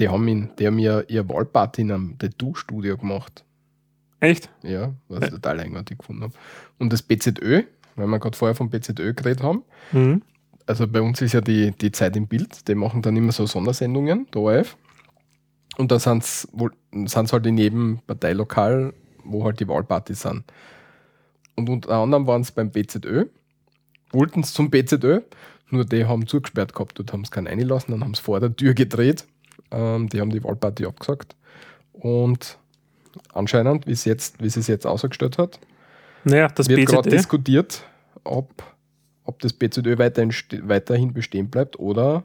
Die haben, ihn, die haben ja ihr Wahlparty in einem Tattoo-Studio gemacht. Echt? Ja, was ich total eigenartig gefunden habe. Und das BZÖ, weil wir gerade vorher vom BZÖ geredet haben, Mhm. also bei uns ist ja die, die Zeit im Bild, die machen dann immer so Sondersendungen, der ORF. Und da sind es halt in jedem Parteilokal, wo halt die Wahlpartys sind. Und unter anderem waren es beim BZÖ, wollten es zum BZÖ, nur die haben zugesperrt gehabt, dort haben sie keinen reinlassen, dann haben sie vor der Tür gedreht, ähm, die haben die Wahlparty abgesagt. Und anscheinend, wie es jetzt, wie es jetzt ausgestellt hat, Naja, das wird gerade diskutiert, ob, ob das BZÖ weiterhin, weiterhin bestehen bleibt oder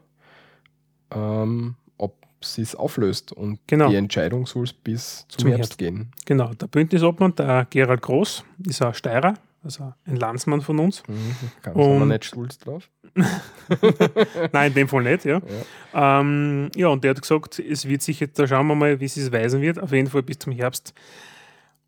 ähm, ob sie es auflöst. Und Genau. die Entscheidung soll es bis zum, Zum Herbst, Herbst. gehen. Genau, der Bündnisobmann, der Gerald Groß, ist ein Steirer, also ein Landsmann von uns. Ganz sind wir Und- nicht stolz drauf. Nein, in dem Fall nicht, ja. Ja. Ähm, ja, und der hat gesagt, es wird sich jetzt, da schauen wir mal, wie es sich weisen wird. Auf jeden Fall bis zum Herbst,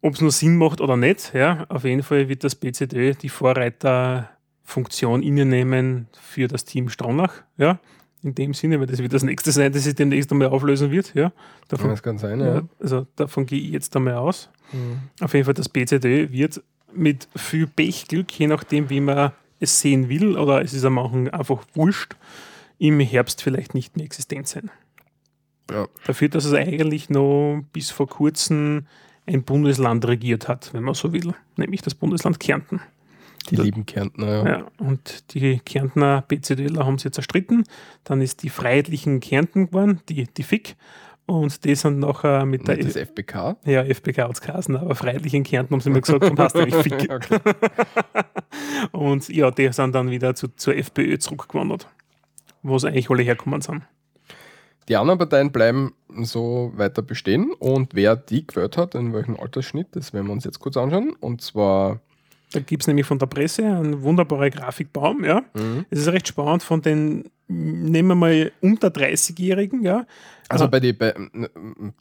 ob es nur Sinn macht oder nicht. Ja. Auf jeden Fall wird das BZÖ die Vorreiterfunktion innenehmen für das Team Stronach. Ja. In dem Sinne, weil das wird das nächste sein, das sich demnächst einmal auflösen wird. Ja. Davon, Das kann sein, ja. ja. Also davon gehe ich jetzt einmal aus. Mhm. Auf jeden Fall, das BZÖ wird mit viel Pechglück, je nachdem, wie man es sehen will, oder es ist am Anfang einfach wurscht, im Herbst vielleicht nicht mehr existent sein. Ja. Dafür, dass es eigentlich noch bis vor kurzem ein Bundesland regiert hat, wenn man so will, nämlich das Bundesland Kärnten. Die lieben Kärntner, ja. Ja, und die Kärntner BZÖler haben sie zerstritten. Dann ist die Freiheitlichen Kärnten geworden, die, die FIK. Und die sind nachher mit der das FBK. ja, FPK hat es geheißen, aber freilich in Kärnten haben sie mir gesagt, dann hast du Fick. Okay. Und ja, die sind dann wieder zu, zur FPÖ zurückgewandert, wo sie eigentlich alle herkommen sind. Die anderen Parteien bleiben so weiter bestehen und wer die gewählt hat, in welchem Altersschnitt, das werden wir uns jetzt kurz anschauen. Und zwar Da gibt es nämlich von der Presse einen wunderbaren Grafikbaum. Ja. Es ist recht spannend von den nehmen wir mal unter 30-Jährigen, ja. Also Ah. bei die, bei,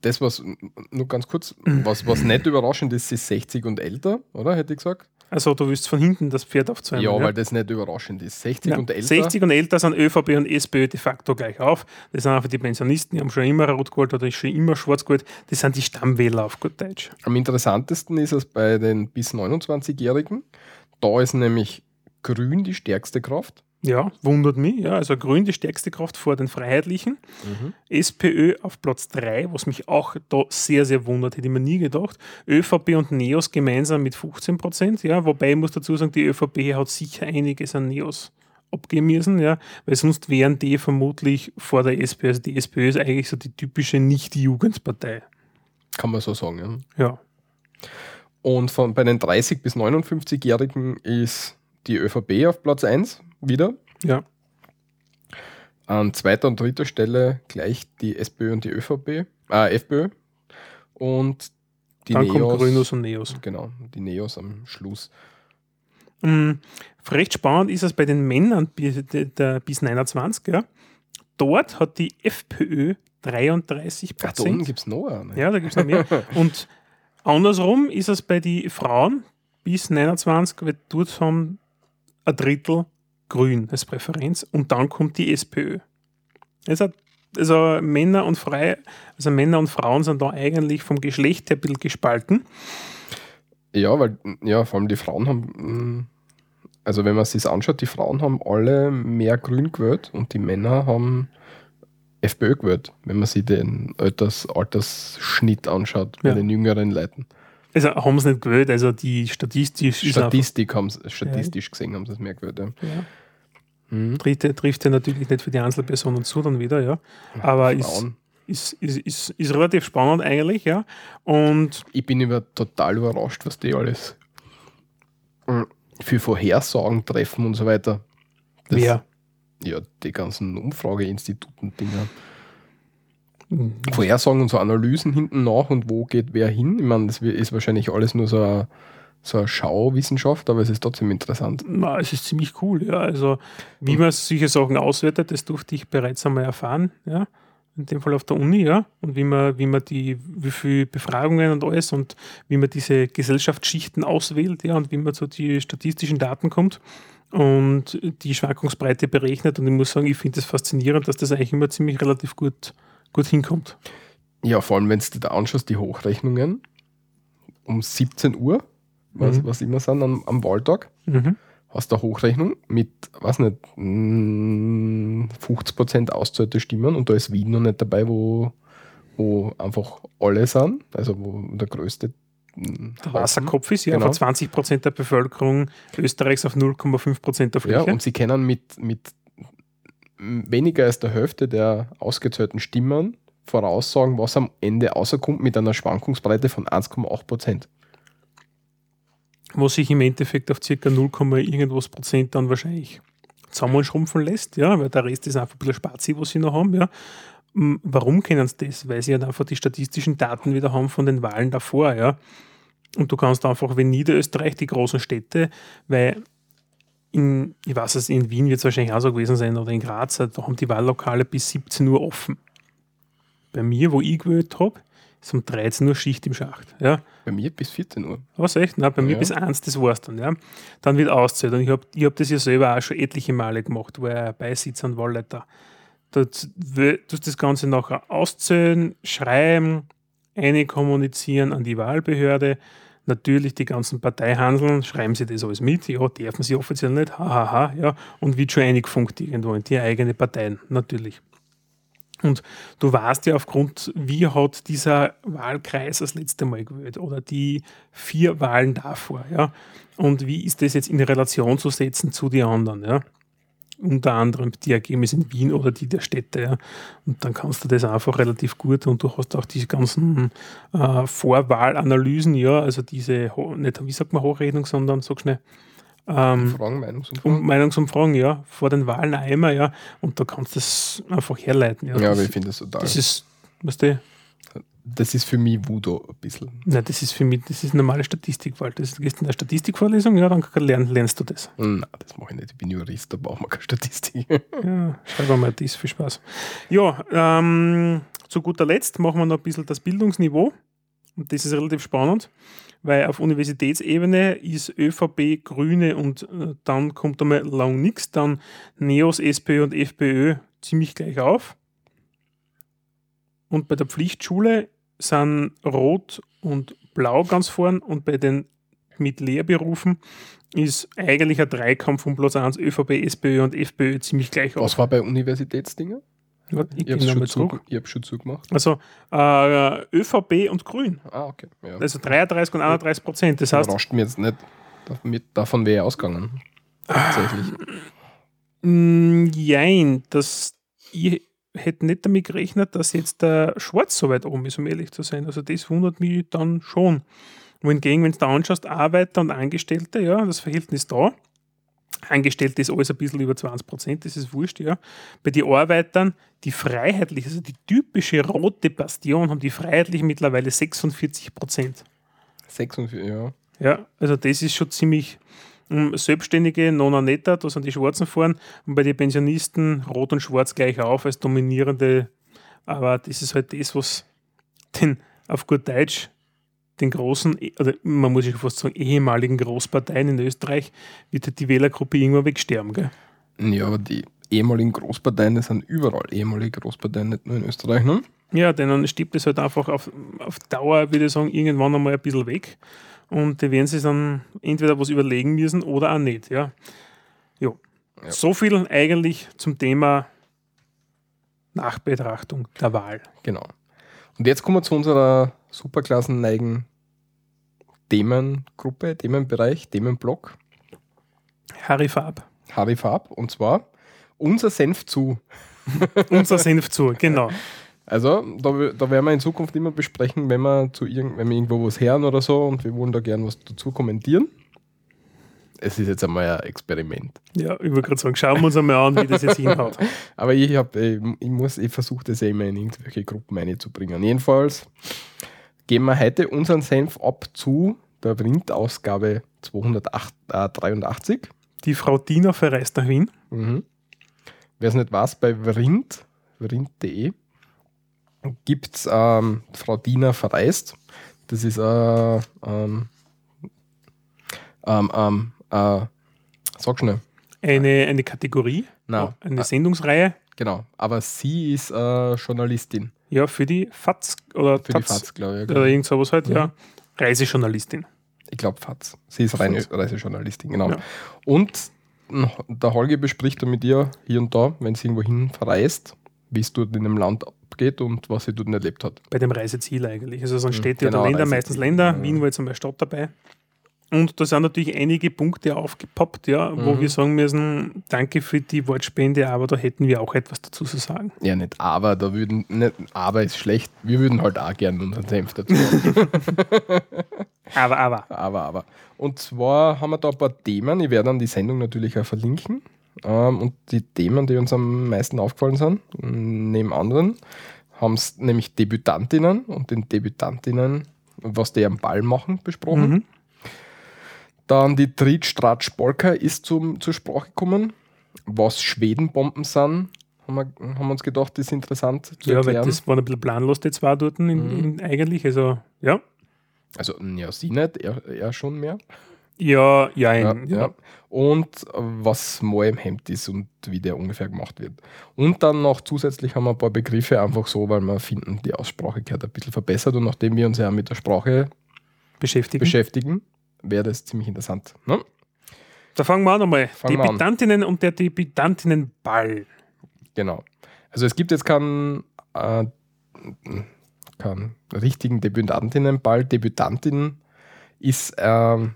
das, was, nur ganz kurz, was, was nicht überraschend ist, ist 60 und älter, oder? Hätte ich gesagt. Also du willst von hinten das Pferd aufzäumen. ja, weil das nicht überraschend ist. 60 Ja, und älter. 60 und älter sind ÖVP und SPÖ de facto gleich auf. Das sind einfach die Pensionisten, die haben schon immer rot gewählt oder schon immer schwarz gewählt. Das sind die Stammwähler auf gut Deutsch. Am interessantesten ist es bei den bis 29-Jährigen. Da ist nämlich Grün die stärkste Kraft. Ja, wundert mich. Ja, also Grün die stärkste Kraft vor den Freiheitlichen. SPÖ auf Platz 3, was mich auch da sehr, sehr wundert, hätte ich mir nie gedacht. ÖVP und NEOS gemeinsam mit 15 Prozent. Ja, wobei ich muss dazu sagen, die ÖVP hat sicher einiges an NEOS abgeben müssen, ja, weil sonst wären die vermutlich vor der SPÖ. Also die SPÖ ist eigentlich so die typische Nicht-Jugendpartei. Kann man so sagen. Ja. Ja. Und von, bei den 30 bis 59-Jährigen ist die ÖVP auf Platz 1 wieder. Ja. An zweiter und dritter Stelle gleich die SPÖ und die ÖVP, äh, FPÖ. Und die Dann Neos. kommt Grünos und Neos. Genau, die Neos am Schluss. Mhm. Recht spannend ist es bei den Männern bis, der, der, bis 29. Ja. Dort hat die FPÖ 33 Ach, da unten Prozent. gibt es noch eine. Ja, da gibt es noch mehr. Und andersrum ist es bei den Frauen bis 29, weil dort haben ein Drittel Grün als Präferenz und dann kommt die SPÖ. Also, also Männer und Frei, also Männer und Frauen sind da eigentlich vom Geschlecht her ein bisschen gespalten. Ja, weil, ja, vor allem die Frauen haben, mm, also wenn man sich anschaut, die Frauen haben alle mehr Grün gewählt und die Männer haben FPÖ gewählt, wenn man sich den Alters, Altersschnitt anschaut bei Ja. den jüngeren Leuten. Also haben sie nicht gewählt, also die statistisch Statistik haben sie- statistisch gesehen haben sie es mehr gewählt. Ja. Ja. Mhm. Trifft, trifft ja natürlich nicht für die Einzelpersonen zu, dann wieder, ja. Aber ist, ist, ist, ist, ist relativ spannend eigentlich, ja. Und Ich bin über, total überrascht, was die alles mm, für Vorhersagen treffen und so weiter. Das- wer? Ja, die ganzen Umfrageinstituten-Dinger. Mhm. Vorhersagen und so Analysen hinten nach und wo geht wer hin. Ich meine, das ist wahrscheinlich alles nur so eine, so eine Schauwissenschaft, aber es ist trotzdem interessant. Na, es ist ziemlich cool, ja. Also, wie man solche Sachen auswertet, das durfte ich bereits einmal erfahren, ja. In dem Fall auf der Uni, ja. Und wie man, wie man die, wie viele Befragungen und alles und wie man diese Gesellschaftsschichten auswählt, ja, und wie man zu die statistischen Daten kommt und die Schwankungsbreite berechnet. Und ich muss sagen, ich finde es das faszinierend, dass das eigentlich immer ziemlich relativ gut, gut hinkommt. Ja, vor allem, wenn du da anschaust, die Hochrechnungen um 17 Uhr, was, Mhm. was immer sind am, am Wahltag, Mhm. hast du eine Hochrechnung mit, weiß nicht, mm, 50% auszahlte Stimmen und da ist Wien noch nicht dabei, wo, wo einfach alle sind, also wo der größte Der. Wasserkopf ist ja Genau. von 20 Prozent der Bevölkerung Österreichs auf 0,5 Prozent der Ja, Fläche. und sie können mit, mit weniger als der Hälfte der ausgezählten Stimmen voraussagen, was am Ende rauskommt mit einer Schwankungsbreite von 1,8 Prozent. was sich im Endeffekt auf circa 0, irgendwas Prozent dann wahrscheinlich zusammenschrumpfen lässt, ja, weil der Rest ist einfach ein bisschen Spazi, was sie noch haben, ja. Warum kennen sie das? Weil sie halt einfach die statistischen Daten wieder haben von den Wahlen davor, ja. Und du kannst einfach, wenn Niederösterreich, die großen Städte, weil in, ich weiß es, in Wien wird es wahrscheinlich auch so gewesen sein oder in Graz, da haben die Wahllokale bis 17 Uhr offen. Bei mir, wo ich gewählt habe, ist um 13 Uhr Schicht im Schacht, ja. Bei mir bis 14 Uhr. Was echt? Nein, bei mir Ja. bis eins, das war's dann, ja. Dann wird auszählt. Und ich habe ich hab das ja selber auch schon etliche Male gemacht, wo er Beisitzer und Wahlleiter. W- tust das Ganze nachher auszählen, schreiben, eine kommunizieren an die Wahlbehörde. Natürlich die ganzen Parteihandeln, schreiben sie das alles mit. Ja, dürfen sie offiziell nicht, hahaha, ha, ha, ja. Und wird schon eingefunkt irgendwo in die eigene Parteien, natürlich. Und du weißt ja aufgrund, wie hat dieser Wahlkreis das letzte Mal gewählt oder die vier Wahlen davor, ja. Und wie ist das jetzt in Relation zu setzen zu den anderen, ja. Unter anderem die Ergebnisse in Wien oder die der Städte, ja. Und dann kannst du das einfach relativ gut und du hast auch diese ganzen äh, Vorwahlanalysen, ja, also diese, nicht, wie sagt man Hochrechnung, sondern sag schnell, ähm, Fragen, Meinungsumfragen. um, Meinungsumfragen, ja, vor den Wahlen immer, ja, und da kannst du das einfach herleiten. Ja, ja, das, aber ich finde das total. das ist, weißt du, das ist für mich Voodoo ein bisschen. Nein, das ist für mich, das ist normale Statistikwahl. Das ist, du gehst in der Statistikvorlesung, ja, dann lern, lernst du das. Nein, das mache ich nicht. Ich bin Jurist, da brauchen wir keine Statistik. Ja, schreib mal das, viel Spaß. Ja, ähm, zu guter Letzt machen wir noch ein bisschen das Bildungsniveau. Und das ist relativ spannend, weil auf Universitätsebene ist ÖVP, Grüne und äh, dann kommt einmal lang nichts, dann NEOS, SPÖ und FPÖ ziemlich gleich auf. Und bei der Pflichtschule sind Rot und Blau ganz vorn und bei den mit Lehrberufen ist eigentlich ein Dreikampf um Platz 1 ÖVP, SPÖ und FPÖ ziemlich gleich Was auf. war bei Universitätsdingen? Warte, Ich Ich habe schon, zurück. hab schon zugemacht. Also äh, ÖVP und Grün. Ah, okay. Ja. Also 33 und 31 Prozent. Das heißt, überrascht mich jetzt nicht. Damit, davon wäre ich ausgegangen. Tatsächlich. mh, jein, das, ich hätte nicht damit gerechnet, dass jetzt der Schwarz so weit oben ist, um ehrlich zu sein. Also das wundert mich dann schon. Wohingegen, wenn du da anschaust, Arbeiter und Angestellte, ja, das Verhältnis da. Angestellte ist alles ein bisschen über 20 Prozent, das ist wurscht, ja. Bei den Arbeitern, die freiheitlich, also die typische rote Bastion, haben die freiheitlichen mittlerweile 46 Prozent. 46, ja. Ja, also das ist schon ziemlich um, Selbstständige, Nona Netta, da sind die Schwarzen vorn und bei den Pensionisten Rot und Schwarz gleich auf als dominierende. Aber das ist halt das, was den auf gut Deutsch den großen, oder man muss ja fast sagen, ehemaligen Großparteien in Österreich wird halt die Wählergruppe irgendwann wegsterben. Gell? Ja, aber die ehemaligen Großparteien, das sind überall ehemalige Großparteien, nicht nur in Österreich. Ne? Ja, denn dann stirbt es halt einfach auf, auf Dauer, würde ich sagen, irgendwann einmal ein bisschen weg. Und die werden sich dann entweder was überlegen müssen oder auch nicht. Ja. Jo. Ja. So viel eigentlich zum Thema Nachbetrachtung der Wahl. Genau. Und jetzt kommen wir zu unserer superklassenneigen Themengruppe, Themenbereich, Themenblock, Harry Farb. Harry Farb. Und zwar unser Senf zu. Unser Senf zu, genau. Also, da, da werden wir in Zukunft immer besprechen, wenn wir, zu irgend, wenn wir irgendwo was hören oder so und wir wollen da gern was dazu kommentieren. Es ist jetzt einmal ein Experiment. Ja, ich wollte gerade sagen, schauen wir uns einmal an, wie das jetzt hinhaut. Aber ich, hab, ich, ich, muss- ich versuche das ja immer in irgendwelche Gruppen einzubringen. Jedenfalls geben wir heute unseren Senf ab zu der Printausgabe 283. Die Frau Dina verreist nach Wien. Mhm. Wer es nicht weiß, bei Vrind, vrind.de gibt es ähm, Frau Dina verreist. Das ist äh, ähm, ähm, ähm, äh, sag schnell. Eine, eine Kategorie, Na, eine äh, Sendungsreihe. genau. Aber sie ist äh, Journalistin Ja, für die FAZ oder für die Taz FAZ, glaube ich. oder irgend sowas halt, Mhm. ja. Reisejournalistin. Ich glaube FAZ. Sie ist reine. Reisejournalistin, genau. Ja. Und der Holger bespricht dann mit ihr hier und da, wenn sie irgendwo hin verreist, wie es dort in dem Land abgeht und was sie dort erlebt hat. bei dem Reiseziel eigentlich. Also es sind Mhm, Städte genau, oder Länder, Reiseziel. meistens Länder. Ja. Wien war jetzt einmal Stadt dabei. Und da sind natürlich einige Punkte aufgepoppt, ja, wo Mhm. wir sagen müssen, danke für die Wortspende, aber da hätten wir auch etwas dazu zu sagen. Ja, nicht aber, da würden, nicht, aber ist schlecht. Wir würden halt auch gerne unseren Senf dazu. Aber, aber. aber, aber. Und zwar haben wir da ein paar Themen. Ich werde dann die Sendung natürlich auch verlinken. Ähm, und die Themen, die uns am meisten aufgefallen sind, neben anderen, haben es nämlich Debütantinnen und den Debütantinnen, was die am Ball machen, besprochen. Mhm. Dann die Tritsch Polka ist zum, zur Sprache gekommen. Was Schwedenbomben sind, haben wir, haben wir uns gedacht, ist interessant zu Ja, weil erklären. das waren ein bisschen planlos, die zwei dort in, Mhm. in, eigentlich. Also, ja. also, ja, sie nicht, er, er schon mehr. Ja, ja, Ja, ja. ja. Und äh, was mal im Hemd ist und wie der ungefähr gemacht wird. Und dann noch zusätzlich haben wir ein paar Begriffe einfach so, weil wir finden, die Aussprache gehört ein bisschen verbessert. Und nachdem wir uns ja mit der Sprache beschäftigen. beschäftigen, wäre das ziemlich interessant. Ne? da fangen wir an einmal. Fangen an. Debütantinnen und der Debütantinnenball. Genau. Also es gibt jetzt keinen, äh, keinen richtigen Debütantinnenball. Debütantin ist ähm,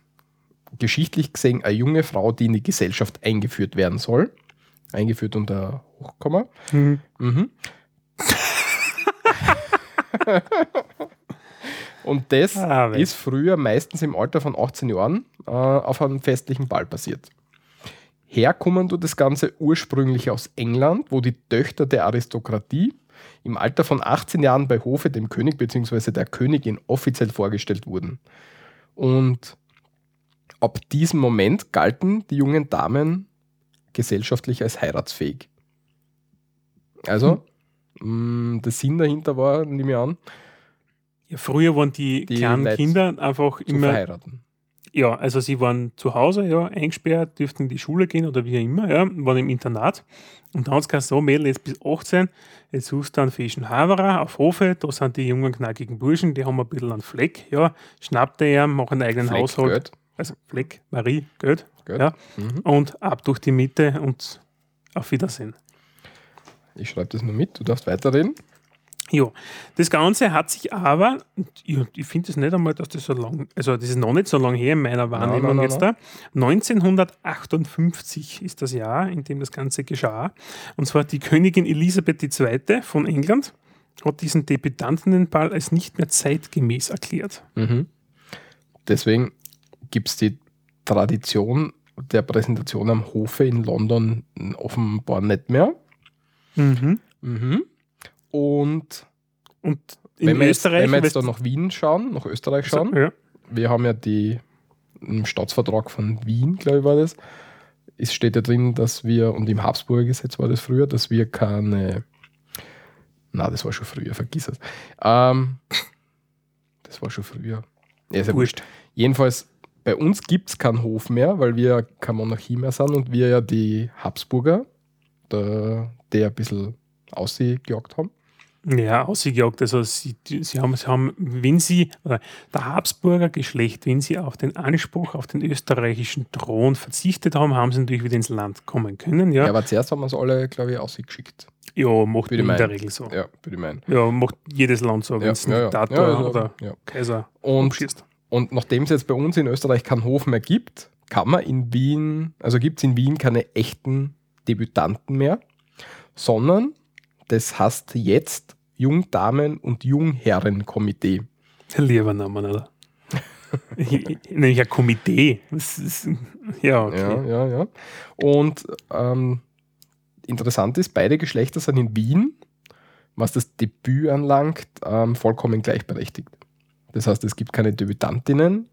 geschichtlich gesehen eine junge Frau, die in die Gesellschaft eingeführt werden soll. Eingeführt unter Hochkomma. Mhm. Mhm. Und das Ah, ist früher meistens im Alter von 18 Jahren äh, auf einem festlichen Ball passiert. Herkommen tut das Ganze ursprünglich aus England, wo die Töchter der Aristokratie im Alter von 18 Jahren bei Hofe dem König bzw. der Königin offiziell vorgestellt wurden. Und ab diesem Moment galten die jungen Damen gesellschaftlich als heiratsfähig. Also, mh, der Sinn dahinter war, nehme ich an, Ja, früher waren die, Die kleinen Leute Kinder einfach zu immer verheiraten. Ja, also sie waren zu Hause, ja, eingesperrt, dürften in die Schule gehen oder wie auch immer, ja, waren im Internat. Und dann hat es gesagt, so, Mädel, jetzt bis 18, jetzt suchst du einen fischen Haverer auf Hofe, da sind die jungen, knackigen Burschen, die haben ein bisschen einen Fleck, ja, schnappt er, machen einen eigenen Fleck, Haushalt. Geld, Also Fleck, Marie, Geld, Geld. ja, Mhm. und ab durch die Mitte und auf Wiedersehen. Ich schreibe das nur mit, du darfst weiterreden. Ja, das Ganze hat sich aber, ich, ich finde es nicht einmal, dass das so lang, also das ist noch nicht so lange her in meiner Wahrnehmung nein, nein, jetzt nein. da. 1958 ist das Jahr, in dem das Ganze geschah. Und zwar die Königin Elisabeth II. von England hat diesen Debütantinnenball als nicht mehr zeitgemäß erklärt. Mhm. Deswegen gibt es die Tradition der Präsentation am Hofe in London offenbar nicht mehr. Mhm. Mhm. Und Und in wenn wir, jetzt, Österreich. wenn wir jetzt da nach Wien schauen, nach Österreich schauen, ja, wir haben ja die im Staatsvertrag von Wien, glaube ich, war das. Es steht ja drin, dass wir, und im Habsburger Gesetz war das früher, dass wir keine. Na, das war schon früher, vergiss es. Ähm, das war schon früher. Ja, ist wurscht. Jedenfalls, bei uns gibt es keinen Hof mehr, weil wir keine Monarchie mehr sind und wir ja die Habsburger, der, der ein bisschen ausgejagt haben. Ja, ausgejagt. Also sie, sie, haben, sie haben, wenn sie, oder der Habsburger Geschlecht, wenn sie auf den Anspruch auf den österreichischen Thron verzichtet haben, haben sie natürlich wieder ins Land kommen können. Ja, Ja, aber zuerst haben wir es alle, glaube ich, ausgeschickt. ja macht in der. Regel so. Ja, würde ich meinen. Ja, macht jedes Land so, wenn Ja, es ja, ja. Diktator Ja, also, oder ja. Kaiser Und. Und nachdem es jetzt bei uns in Österreich keinen Hof mehr gibt, kann man in Wien, also gibt es in Wien keine echten Debütanten mehr, sondern das heißt jetzt Jungdamen- und Jungherrenkomitee. Lieber Name, oder? Nämlich ein Komitee. Ist, ja, okay. Ja, ja, ja. Und ähm, interessant ist, beide Geschlechter sind in Wien, was das Debüt anlangt, ähm, vollkommen gleichberechtigt. Das heißt, es gibt keine Debütantinnen,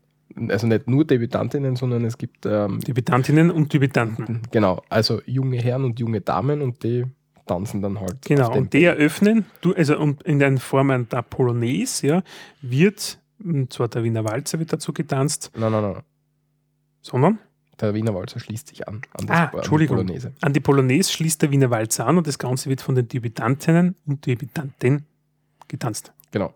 also nicht nur Debütantinnen, sondern es gibt ähm, Debütantinnen und Debütanten. Genau, also junge Herren und junge Damen und die tanzen dann halt. Genau, und die eröffnen, du, also und in den Formen der Polonaise, ja, wird, und zwar der Wiener Walzer wird dazu getanzt, Nein, nein, nein. sondern Der Wiener Walzer schließt sich an. an Ah, an die Entschuldigung. Polonaise. an die Polonaise schließt der Wiener Walzer an und das Ganze wird von den Debütantinnen und Debütanten getanzt. Genau.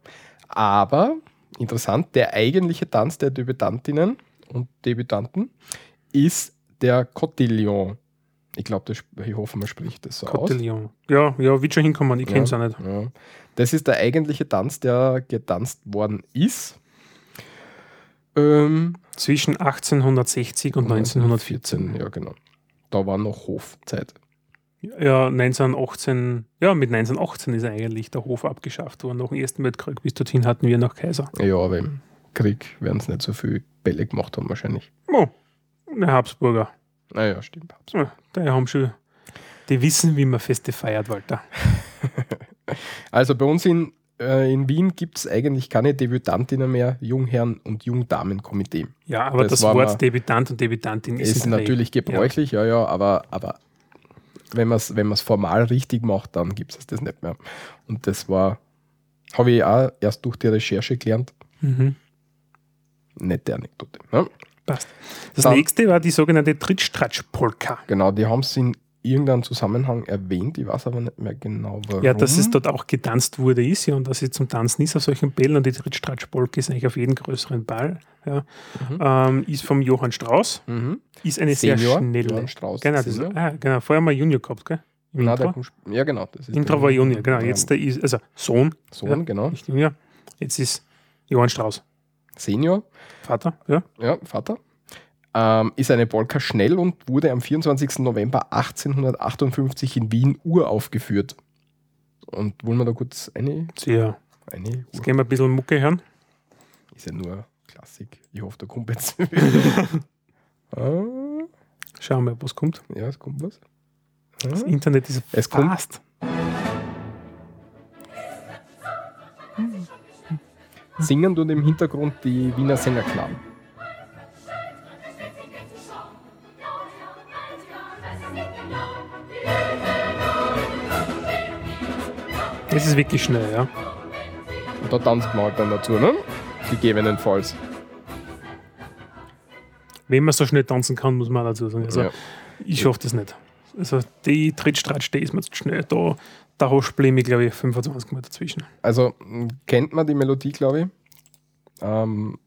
Aber interessant, der eigentliche Tanz der Debütantinnen und Debütanten ist der Cotillon. Ich glaube, ich hoffe, man spricht das so aus. Cotillon. Ja, ja, wird schon hinkommen, ich kenne es auch nicht. Ja. Das ist der eigentliche Tanz, der getanzt worden ist. Ähm, Zwischen 1860 und 1914. Ja, genau. Da war noch Hofzeit. Ja, 1918, ja, mit 1918 ist eigentlich der Hof abgeschafft worden. Nach dem Ersten Weltkrieg bis dorthin hatten wir noch Kaiser. Ja, aber im Krieg werden es nicht so viel Bälle gemacht haben, wahrscheinlich. Oh, der Habsburger. Naja, stimmt. Ja, die haben schon, die wissen, wie man Feste feiert, Walter. Also bei uns in, äh, in Wien gibt es eigentlich keine Debütantinnen mehr, Jungherren- und Jungdamenkomitee. Ja, aber Das das, Wort mal- Debütant und Debütantin ist, Ist natürlich gebräuchlich, ja, ja, aber, aber wenn man es wenn man's formal richtig macht, dann gibt es das nicht mehr. Und das war, habe ich auch erst durch die Recherche gelernt. Ja. Mhm. Nette Anekdote. Ne? Passt. Das Dann- nächste war die sogenannte Trittstratsch-Polka. Genau, die haben es in irgendeinem Zusammenhang erwähnt, ich weiß aber nicht mehr genau warum. Ja, dass es dort auch getanzt wurde, ist ja, und dass sie zum Tanzen ist auf solchen Bällen und die Trittstratsch-Polka ist eigentlich auf jedem größeren Ball. Ja. Ähm, ist vom Johann Strauß, Mhm. ist eine sehr Senior, schnelle. Johann Strauß, genau, das, ah, genau, vorher mal Junior gehabt, gell? Im Na, Intro. der ja, genau. Das ist Intro der- war Junior, genau. Jetzt der ist, also Sohn, Sohn, ja. genau. nicht Junior. Jetzt ist Johann Strauß. Senior, Vater, ja. ja, Vater. Ähm, ist eine Polka schnell und wurde am 24. November 1858 in Wien uraufgeführt. Und wollen wir da kurz eine, Sehr. eine Jetzt gehen wir ein bisschen Mucke hören. ist ja nur Klassik. Ich hoffe, da kommt jetzt. ah, Schauen wir, was kommt. ja, es kommt was. Das Ah. Internet ist Es kommt- Singen tut im Hintergrund die Wiener Sängerknaben. Das ist wirklich schnell, ja. Und da tanzt man halt dann dazu, ne? Gegebenenfalls. Wenn man so schnell tanzen kann, muss man dazu sagen. Also, Ja. ich schaffe das nicht. Also, die Trittstratsch, die ist mir zu schnell. Da, da ich mich, glaube ich, 25 Mal dazwischen. Also kennt man die Melodie, glaube ich. Ähm,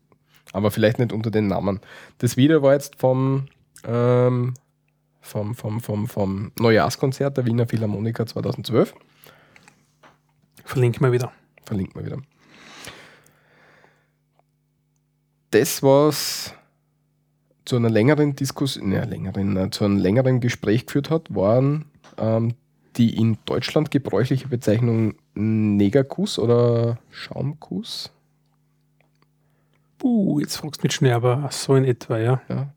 aber vielleicht nicht unter den Namen. Das Video war jetzt vom, ähm, vom, vom, vom, vom Neujahrskonzert der Wiener Philharmoniker 2012. Verlinke mal wieder. Verlinkt mal wieder. Das, was zu einer längeren Diskussion, ne, längeren, äh, zu einem längeren Gespräch geführt hat, waren ähm, die in Deutschland gebräuchliche Bezeichnung Negerkuss oder Schaumkuss. Uh, jetzt fragst du mich schnell, aber so in etwa, ja. Ja.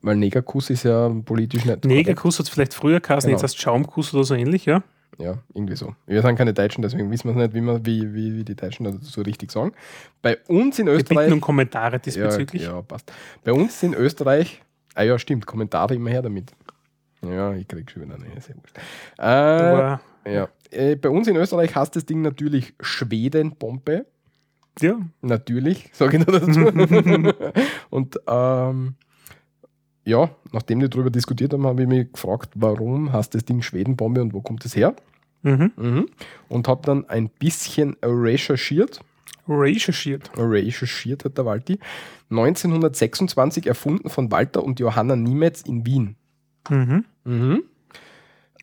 Weil Negerkuss ist ja politisch nicht. Negerkuss hat es vielleicht früher geheißen, Genau. jetzt heißt Schaumkuss oder so ähnlich, ja. Ja, irgendwie so. Wir sind keine Deutschen, deswegen wissen wir nicht, wie, man, wie, wie, wie die Deutschen das so richtig sagen. Bei uns in Wir bitten Österreich. um Kommentare Ja, diesbezüglich. ja, passt. Bei uns in Österreich, ah ja, stimmt, Kommentare immer her damit. Ja, ich krieg schon wieder eine, sehr wurscht. Äh, ja. Äh, bei uns in Österreich heißt das Ding natürlich Schwedenbombe. ja, Natürlich, sage ich nur dazu. Und ähm, ja, nachdem wir darüber diskutiert haben, habe ich mich gefragt, warum heißt das Ding Schwedenbombe und wo kommt es her? mhm. Mhm. Und habe dann ein bisschen recherchiert. recherchiert. Recherchiert hat der Walti. 1926 erfunden von Walter und Johanna Niemetz in Wien. Mhm. Mhm.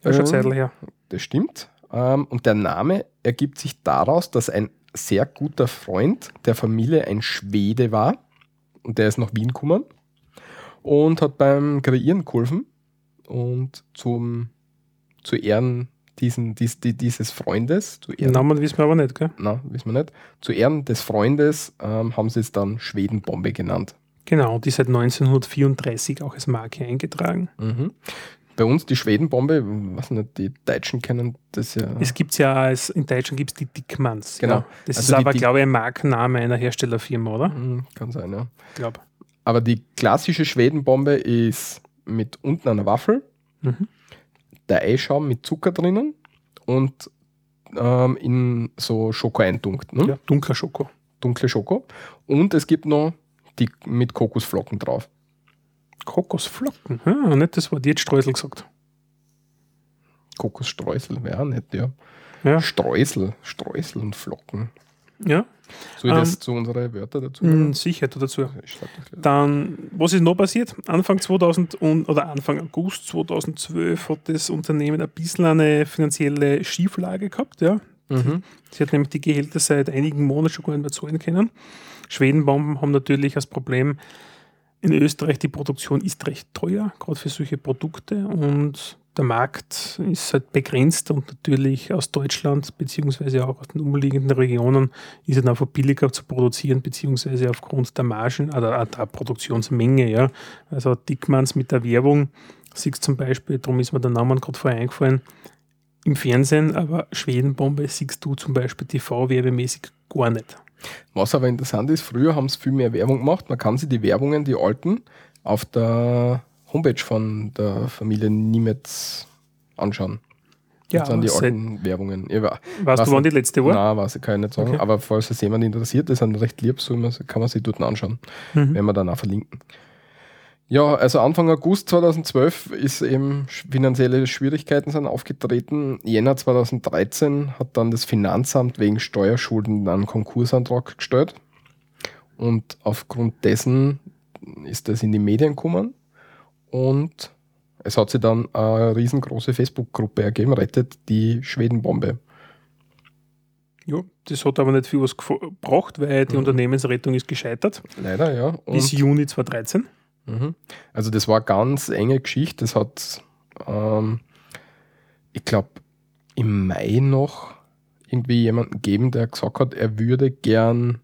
Ja, schon Zeitl her. Das stimmt. Ähm, und der Name ergibt sich daraus, dass ein sehr guter Freund der Familie ein Schwede war. Und der ist nach Wien gekommen und hat beim Kreieren geholfen. Und zum, zu Ehren diesen, dies, die, dieses Freundes, zu Den Ehren, Namen wissen wir aber nicht, gell? na, wissen wir nicht, zu Ehren des Freundes ähm, haben sie es dann Schwedenbombe genannt. Genau, die seit 1934 auch als Marke eingetragen. Mhm. Bei uns die Schwedenbombe, was nicht, die Deutschen kennen das ja. Es gibt ja als, in Deutschland gibt es die Dickmanns. Genau. Ja. Das Also ist aber, glaube ich, ein Markenname einer Herstellerfirma, oder? Mhm, kann sein, ja. Ich glaube. Aber die klassische Schwedenbombe ist mit unten einer Waffel, Mhm. der Eischaum mit Zucker drinnen und ähm, in so Schoko eintunkt. Ne? Ja, dunkler Schoko. Dunkle Schoko. Und es gibt noch die mit Kokosflocken drauf. Kokosflocken. Ah, nicht das Wort, jetzt Streusel gesagt. Kokosstreusel wäre auch nicht, ja. Ja. Streusel, Streusel und Flocken. Ja, Soll ich das Ähm, zu unseren Wörtern dazu? mh, sicher, du dazu. Dann, was ist noch passiert? Anfang 2000 und, oder Anfang August 2012 hat das Unternehmen ein bisschen eine finanzielle Schieflage gehabt. Ja. Mhm. Sie hat nämlich die Gehälter seit einigen Monaten schon gar nicht mehr zahlen können. Schwedenbomben haben natürlich das Problem, in Österreich die Produktion ist recht teuer, gerade für solche Produkte und der Markt ist halt begrenzt und natürlich aus Deutschland beziehungsweise auch aus den umliegenden Regionen ist es einfach billiger zu produzieren, beziehungsweise aufgrund der Margen oder auch der Produktionsmenge. Ja. Also Dickmanns mit der Werbung, siehst zum Beispiel, darum ist mir der Name gerade vorher eingefallen, im Fernsehen, aber Schwedenbombe siehst du zum Beispiel TV-werbemäßig gar nicht. Was aber interessant ist, früher haben sie viel mehr Werbung gemacht. Man kann sich die Werbungen, die alten, auf der Homepage von der Familie Niemetz anschauen. Ja, das sind die alten Werbungen. Ich wa- Weißt weiß du, wann die letzte war? Nein, weiß ich, kann ich nicht sagen. Okay. Aber falls es jemand interessiert, die sind recht lieb, so kann man sich dort anschauen, Mhm. wenn wir dann auch verlinken. Ja, also Anfang August 2012 ist eben finanzielle Schwierigkeiten sind aufgetreten. Jänner 2013 hat dann das Finanzamt wegen Steuerschulden einen Konkursantrag gestellt. Und aufgrund dessen ist das in die Medien gekommen. Und es hat sich dann eine riesengroße Facebook-Gruppe ergeben, rettet die Schwedenbombe. Ja, das hat aber nicht viel was gebracht, weil die Mhm. Unternehmensrettung ist gescheitert. Leider, ja. Und Bis Juni 2013. Mhm. Also das war eine ganz enge Geschichte. Das hat, ähm, ich glaube, im Mai noch irgendwie jemanden gegeben, der gesagt hat, er würde gern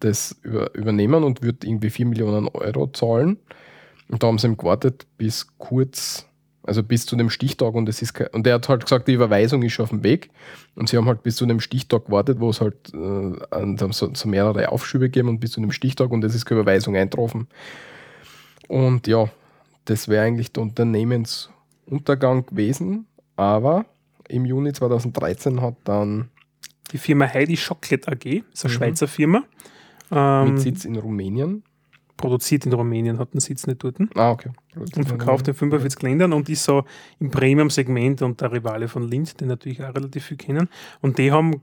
das über, übernehmen und würde irgendwie 4 Millionen Euro zahlen. Und da haben sie ihm gewartet bis kurz Also bis zu dem Stichtag und es ist und er hat halt gesagt, die Überweisung ist schon auf dem Weg. Und sie haben halt bis zu dem Stichtag gewartet, wo es halt äh, so, so, mehrere Aufschübe geben und bis zu dem Stichtag und es ist keine Überweisung eintroffen. Und ja, das wäre eigentlich der Unternehmensuntergang gewesen, aber im Juni 2013 hat dann die Firma Heidi Chocolate AG, ist eine mhm. Schweizer Firma. Ähm, mit Sitz in Rumänien. Produziert in Rumänien, hat einen Sitz nicht dort. Ah, okay. Produziert und verkauft in 45 Ländern und ist so im Premium-Segment und der Rivale von Lind, den natürlich auch relativ viel kennen. Und die haben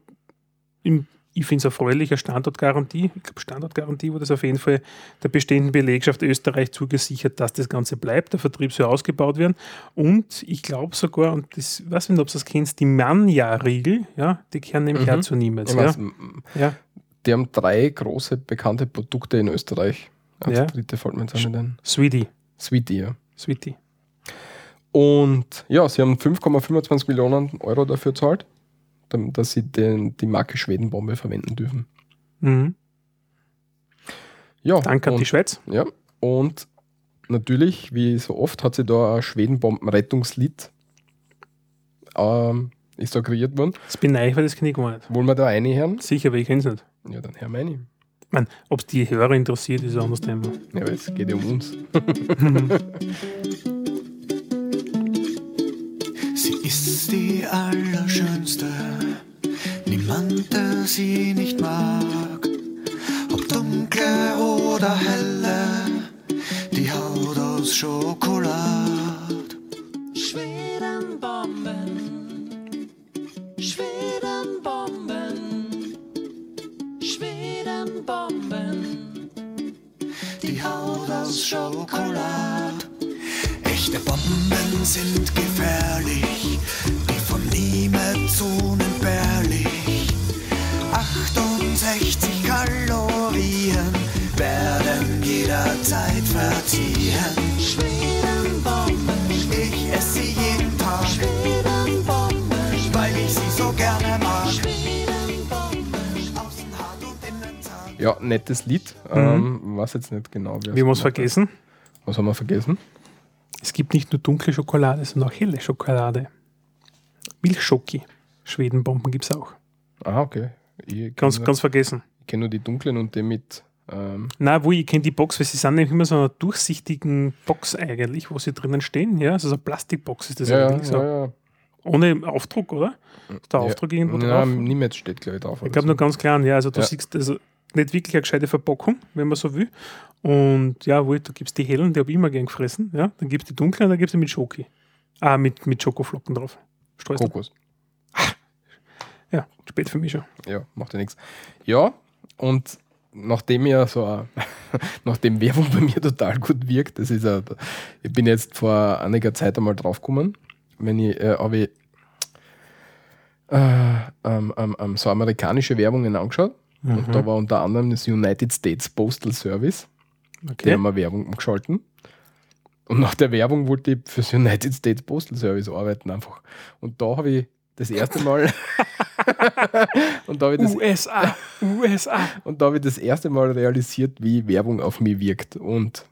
im ich finde es erfreulich, eine Standortgarantie. Ich glaube, Standortgarantie wurde es auf jeden Fall der bestehenden Belegschaft Österreich zugesichert, dass das Ganze bleibt, der Vertrieb soll ausgebaut werden. Und ich glaube sogar, und das weiß nicht, ob du das kennst, die Manja-Riegel, ja, die kehren nämlich mhm. zu niemals. Ja. ja. Die haben drei große bekannte Produkte in Österreich. Als ja. dritte fällt mir jetzt an. Sweetie. Sweetie, ja. Sweetie. Und ja, sie haben 5,25 Millionen Euro dafür gezahlt dass sie den, die Marke Schwedenbombe verwenden dürfen. Mhm. Ja, Danke an die Schweiz. Ja, und natürlich, wie so oft, hat sie da ein Schwedenbomben-Rettungslied ähm, ist da kreiert worden. Das bin ich, weil das kenne ich gar nicht. Wollen wir da eine hören? Sicher, weil ich kenne es nicht. Ja, dann hören wir eine. Ob es die Hörer interessiert, ist ein anderes Thema. Ja, aber es geht ja um uns. seen nettes Lied. Mhm. Ähm, weiß jetzt nicht genau, wie Wir haben es vergessen. Was haben wir vergessen? Es gibt nicht nur dunkle Schokolade, sondern auch helle Schokolade. Milchschoki. Schwedenbomben gibt es auch. Ah, okay. Ganz, nur, ganz vergessen. Ich kenne nur die dunklen und die mit. Ähm Nein, wo ich kenne die Box, weil sie sind nämlich immer so einer durchsichtigen Box eigentlich, wo sie drinnen stehen. Ja, also so eine Plastikbox ist das ja, eigentlich so. Ja, ja. Ohne Aufdruck, oder? Ist der Aufdruck irgendwo drauf? Nein, niemals steht, glaube ich, drauf. Ich glaube nur ganz klein, ja. Also du siehst also nicht wirklich eine gescheite Verpackung, wenn man so will. Und ja, wo du gibst die hellen, die habe ich immer gern gefressen. Ja, dann gibst die dunklen, dann gibst du mit Schoki. Ah, mit, mit Schokoflocken drauf. Streusel. Kokos. Ja, spät für mich schon. Ja, macht ja nichts. Ja, und nachdem ja so nachdem Werbung bei mir total gut wirkt, das ist ja, ich bin jetzt vor einiger Zeit einmal draufgekommen, wenn ich, äh, habe ich äh, ähm, ähm, ähm, so amerikanische Werbungen angeschaut mhm. und da war unter anderem das United States Postal Service. Okay. Die haben wir Werbung geschalten. Und nach der Werbung wollte ich fürs United States Postal Service arbeiten einfach. Und da habe ich das erste Mal. und da das, USA, USA. Und da habe ich das erste Mal realisiert, wie Werbung auf mich wirkt. Und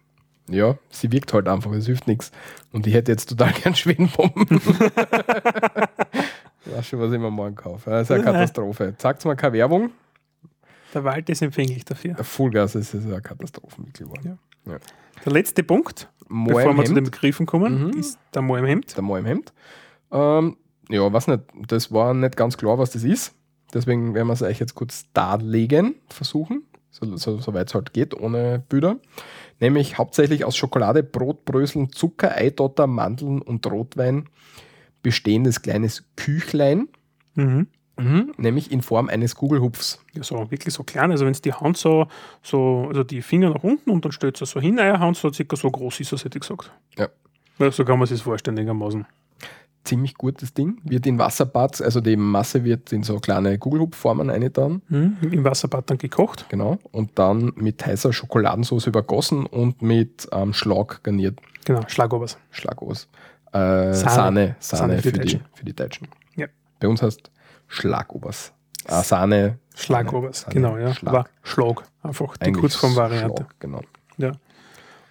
ja, sie wirkt halt einfach, es hilft nichts. Und ich hätte jetzt total gern Schwedenbomben. ich weiß schon, was ich mir morgen kaufe. Das ist eine Katastrophe. Sagt mal keine Werbung. Der Wald ist empfänglich dafür. Fullgas ist eine Katastrophe geworden. Ja. Ja. Der letzte Punkt, Mo bevor wir zu den Begriffen kommen, mhm. ist der Mo im Hemd. Der Mo im Hemd. Ähm, ja, weiß nicht, das war nicht ganz klar, was das ist. Deswegen werden wir es euch jetzt kurz darlegen, versuchen, so, so, soweit es halt geht, ohne Bilder. Nämlich hauptsächlich aus Schokolade, Brotbröseln, Zucker, Eidotter, Mandeln und Rotwein bestehendes kleines Küchlein. Mhm. Mhm, nämlich in Form eines Kugelhupfs. Ja, so wirklich so klein. Also wenn es die Hand so, so, also die Finger nach unten und dann stellt es so hin, eine Hand so circa so groß ist das, hätte ich gesagt. Ja. ja so kann man sich das vorstellen, einigermaßen ziemlich gutes Ding. Wird in Wasserbad, also die Masse wird in so kleine Kugelhupfformen eingetan. Mhm, Im Wasserbad dann gekocht. Genau. Und dann mit heißer Schokoladensauce übergossen und mit ähm, Schlag garniert. Genau, Schlagobers. Schlagobers. Äh, Sahne. Sahne, Sahne, für, für, die, für die Deutschen. Ja. Bei uns heißt Schlagobers. Ah, Sahne. Schlagobers, genau, ja. Schlag. War Schlag, einfach die Kurzformvariante. genau. Ja.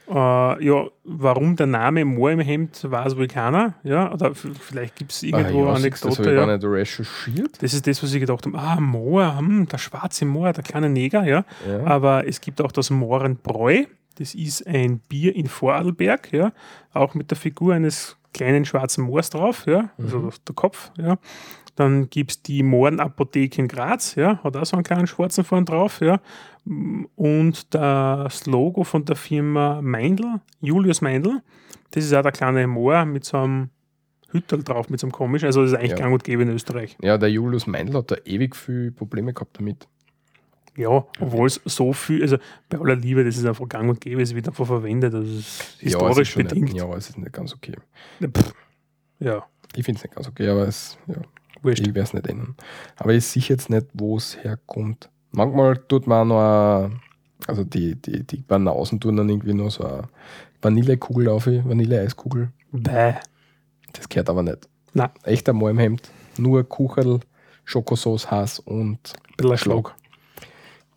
Äh, ja, warum der Name Moor im Hemd weiß wohl keiner. Ja, oder vielleicht gibt es irgendwo Ah, eine ja, Das habe Anekdote. ich gar Ja. nicht recherchiert. Das ist das, was ich gedacht habe. Ah, Moor, hm, der schwarze Moor, der kleine Neger, ja. Ja. Aber es gibt auch das Mohrenbräu. Das ist ein Bier in Vorarlberg, ja. Auch mit der Figur eines kleinen schwarzen Moors drauf, ja. Also Mhm. der Kopf, ja. Dann gibt es die Mohrenapotheke in Graz, ja. Hat auch so einen kleinen schwarzen vorn drauf, ja. Und das Logo von der Firma Meindl, Julius Meindl, das ist auch der kleine Moor mit so einem Hüttel drauf, mit so einem komischen. Also das ist eigentlich Ja. gang und gäbe in Österreich. ja, der Julius Meindl hat da ewig viel Probleme gehabt damit. Ja, obwohl es so viel, also bei aller Liebe, das ist einfach gang und gäbe, es wird einfach verwendet, das ist ja, es ist historisch schon bedingt. Nicht, ja, aber es ist nicht ganz okay. Pff, ja, Ich finde es nicht ganz okay, aber es, ja, wurscht. ich werde es nicht ändern. Aber ich sehe jetzt nicht, wo es herkommt. Manchmal tut man auch noch, eine- also die, die, die Banausen tun dann irgendwie noch so eine Vanillekugel auf, Vanilleeiskugel. Bäh. Das gehört aber nicht. Nein. Echter Mal im Hemd. Nur Kucherl, Schokosauce, Hass und Schlag. Schlag.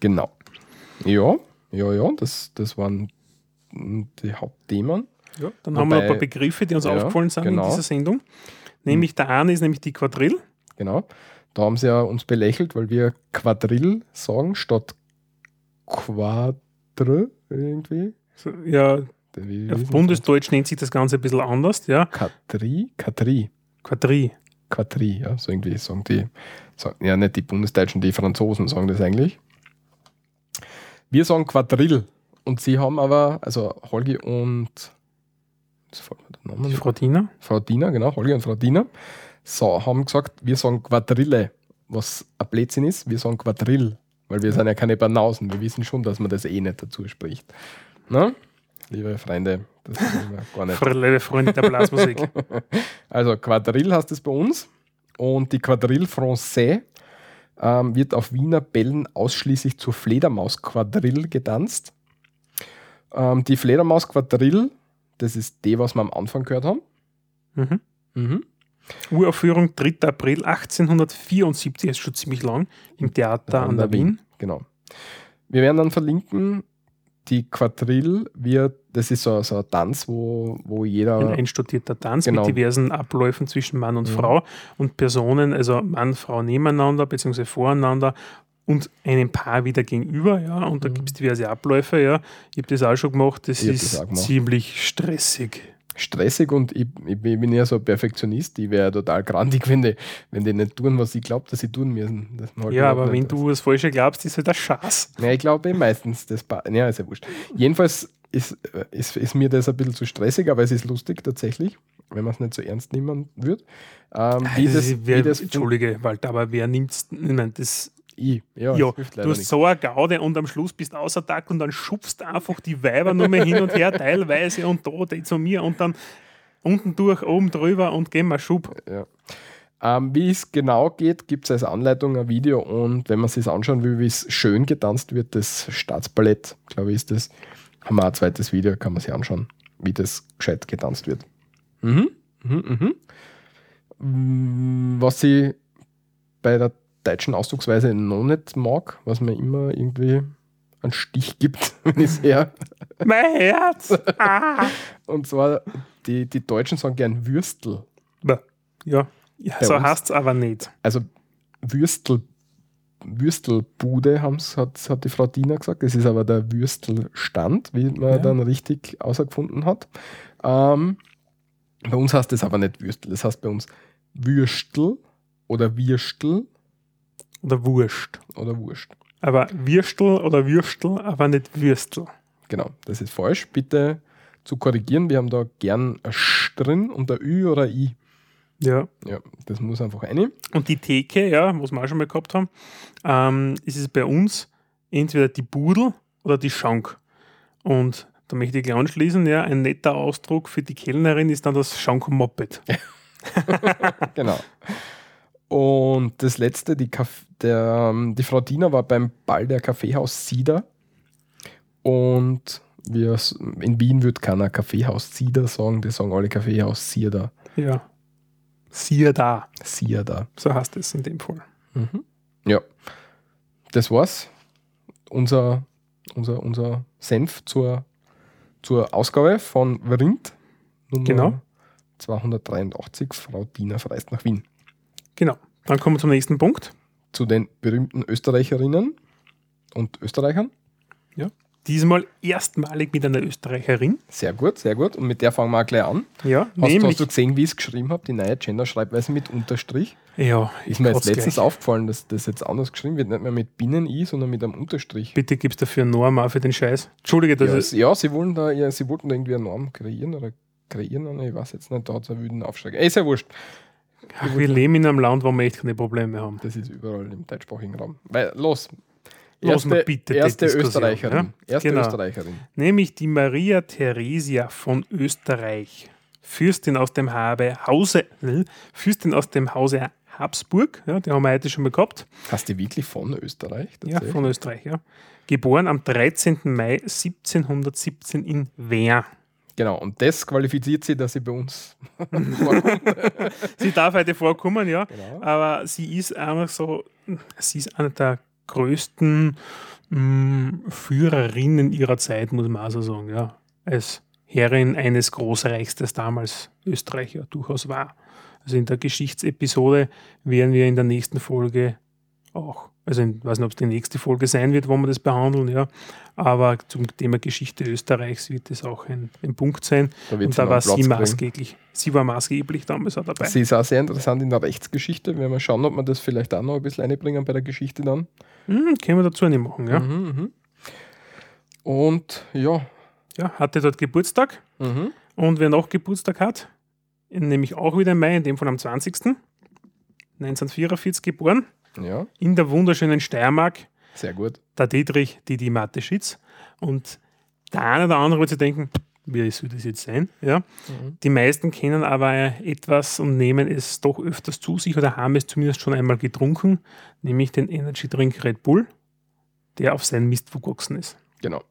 Genau. Ja, ja, ja, das, das waren die Hauptthemen. Ja, dann haben wir Wobei- ein paar Begriffe, die uns Ja, aufgefallen sind genau. in dieser Sendung. Nämlich der eine ist nämlich die Quadrill. Genau. Da haben sie ja uns belächelt, weil wir Quadrill sagen statt Quadre irgendwie. So, Ja, Wie, auf Bundesdeutsch nennt sich das Ganze ein bisschen anders, ja. Quadri, Quadri, Quadri. Quadri, ja, so irgendwie sagen die, sagen, ja, nicht die Bundesdeutschen, die Franzosen sagen das eigentlich. Wir sagen Quadrill und sie haben aber, also Holgi und, Frau Dina. Frau Dina, genau, Holgi und Frau Dina, so, haben gesagt, wir sagen Quadrille, was ein Blödsinn ist, wir sagen Quadrill, weil wir sind ja keine Banausen, wir wissen schon, dass man das eh nicht dazu spricht. Na? Liebe Freunde, das ist gar nicht. Liebe Freunde der Blasmusik. Also Quadrille heißt es bei uns und die Quadrille Français ähm, wird auf Wiener Bällen ausschließlich zur Fledermaus-Quadrille getanzt. Ähm, die Fledermaus-Quadrille, das ist die, was wir am Anfang gehört haben. Mhm. Mhm. Uraufführung 3. April 1874, ist schon ziemlich lang, im Theater an der Wien. Genau. Wir werden dann verlinken, die Quadrille wird, das ist so, so ein Tanz, wo, wo jeder. Ein einstudierter Tanz Genau. mit diversen Abläufen zwischen Mann und Mhm. Frau und Personen, also Mann, Frau nebeneinander bzw. voreinander und einem Paar wieder gegenüber, ja, und da Mhm. gibt es diverse Abläufe, ja. Ich habe das auch schon gemacht, das Ich ist das gemacht. ziemlich stressig. Stressig und ich, ich bin ja so ein Perfektionist, ich wäre total grandig, wenn die, wenn die nicht tun, was ich glaube, dass sie tun müssen. Das ich Ja, aber wenn nicht. du das Falsche glaubst, ist halt der Schatz. Ja, ich glaube eh meistens, das ja, ist ja wurscht. Jedenfalls ist, ist, ist mir das ein bisschen zu stressig, aber es ist lustig tatsächlich, wenn man es nicht so ernst nehmen würde. Ähm, wie Das das, ist- wer, wie das Entschuldige, Walter, aber wer nimmt's? Ich meine, das, ich, ja, ja, du hast nicht. so eine Gaude und am Schluss bist du außer Tag und dann schubst einfach die Weiber nur mehr hin und her, teilweise und da, die zu mir und dann unten durch, oben drüber und gehen wir Schub. Ja. Ähm, wie es genau geht, gibt es als Anleitung ein Video und wenn man sich anschauen will, wie es schön getanzt wird, das Staatsballett, glaube ich, ist das, haben wir ein zweites Video, kann man sich anschauen, wie das gescheit getanzt wird. Mhm. Mhm, mhm. Mm, Was ich bei der deutschen Ausdrucksweise noch nicht mag, was mir immer irgendwie einen Stich gibt, wenn ich es her. Mein Herz! Ah. Und zwar, die, die Deutschen sagen gern Würstel. Ja, ja so heißt es aber nicht. also Würstel, Würstelbude haben's, hat, hat die Frau Dina gesagt. Das ist aber der Würstelstand, wie man Ja. dann richtig außergefunden hat. Ähm, bei uns heißt das aber nicht Würstel, das heißt bei uns Würstel oder Würstel Oder Wurscht. oder Wurst. Aber Würstel oder Würstel, aber nicht Würstel. Genau, das ist falsch. Bitte zu korrigieren. Wir haben da gern ein Sch drin und ein Ü oder ein I. Ja. Ja, das muss einfach rein. Und die Theke, ja, was wir auch schon mal gehabt haben, ähm, ist es bei uns entweder die Budel oder die Schank. Und da möchte ich gleich anschließen, ja, ein netter Ausdruck für die Kellnerin ist dann das Schank-Moped. Genau. Und das letzte, die, Kaff der, ähm, die Frau Dina war beim Ball der Kaffeehaus Sieder. Und wir, in Wien wird keiner Kaffeehaus Sieder sagen, die sagen alle Kaffeehaus Sieder. Ja. Siehe da. Sieder. So heißt es in dem Fall. Mhm. Ja. Das war's. Unser, unser, unser Senf zur, zur Ausgabe von Vrind, Nummer Genau. 283. Frau Diener verreist nach Wien. Genau. Dann kommen wir zum nächsten Punkt. Zu den berühmten Österreicherinnen und Österreichern. Diesmal erstmalig mit einer Österreicherin. Sehr gut, sehr gut. Und mit der fangen wir auch gleich an. Ja, Hast, nämlich. hast du gesehen, wie ich es geschrieben habe? Die neue Gender-Schreibweise mit Unterstrich. ja, Ist mir jetzt letztens gleich. aufgefallen, dass das jetzt anders geschrieben wird. Nicht mehr mit Binnen-I, sondern mit einem Unterstrich. Bitte gibst dafür eine Norm auch für den Scheiß. Entschuldige, das Ja, ist. es- ja, sie wollen da, ja, sie wollten da irgendwie eine Norm kreieren oder kreieren, ich weiß jetzt nicht, da hat es einen wüden Aufschlag. Ey, ist ja wurscht. Ach, wir leben in einem Land, wo wir echt keine Probleme haben. Das ist überall im deutschsprachigen Raum. Weil, los. Los mal bitte erste Österreicherin. Erste Genau. Österreicherin. Nämlich die Maria Theresia von Österreich. Fürstin aus dem Habe, Hause, äh, Fürstin aus dem Hause Habsburg, ja, die haben wir heute schon mal gehabt. Hast du wirklich von Österreich? Ja, von Österreich, ja. Geboren am 13. Mai 1717 in Wien. Genau, und das qualifiziert sie, dass sie bei uns vorkommt. Sie darf heute vorkommen, ja. Genau. Aber sie ist einfach so, sie ist eine der größten mh, Führerinnen ihrer Zeit, muss man auch so sagen, ja. Als Herrin eines Großreichs, das damals Österreich ja durchaus war. Also in der Geschichtsepisode werden wir in der nächsten Folge auch, also ich weiß nicht, ob es die nächste Folge sein wird, wo wir das behandeln, ja. Aber zum Thema Geschichte Österreichs wird das auch ein, ein Punkt sein. Da Und da war einen sie Platz kriegen. maßgeblich. Sie war maßgeblich damals auch dabei. Sie ist auch sehr interessant in der Rechtsgeschichte. Werden wir schauen, ob wir das vielleicht auch noch ein bisschen einbringen bei der Geschichte dann. Hm, können wir dazu nicht machen, ja. Mhm, mhm. Und ja. ja. Hatte dort Geburtstag Mhm. und wer noch Geburtstag hat, nämlich auch wieder im Mai, in dem Fall am 20. 1944 geboren, Ja, in der wunderschönen Steiermark, sehr gut. der Dietrich Didi Mateschitz. Und der eine oder andere wird sich denken, wie soll das jetzt sein? Ja. Mhm. Die meisten kennen aber etwas und nehmen es doch öfters zu sich oder haben es zumindest schon einmal getrunken, nämlich den Energy Drink Red Bull, der auf seinen Mist gewachsen ist. Genau.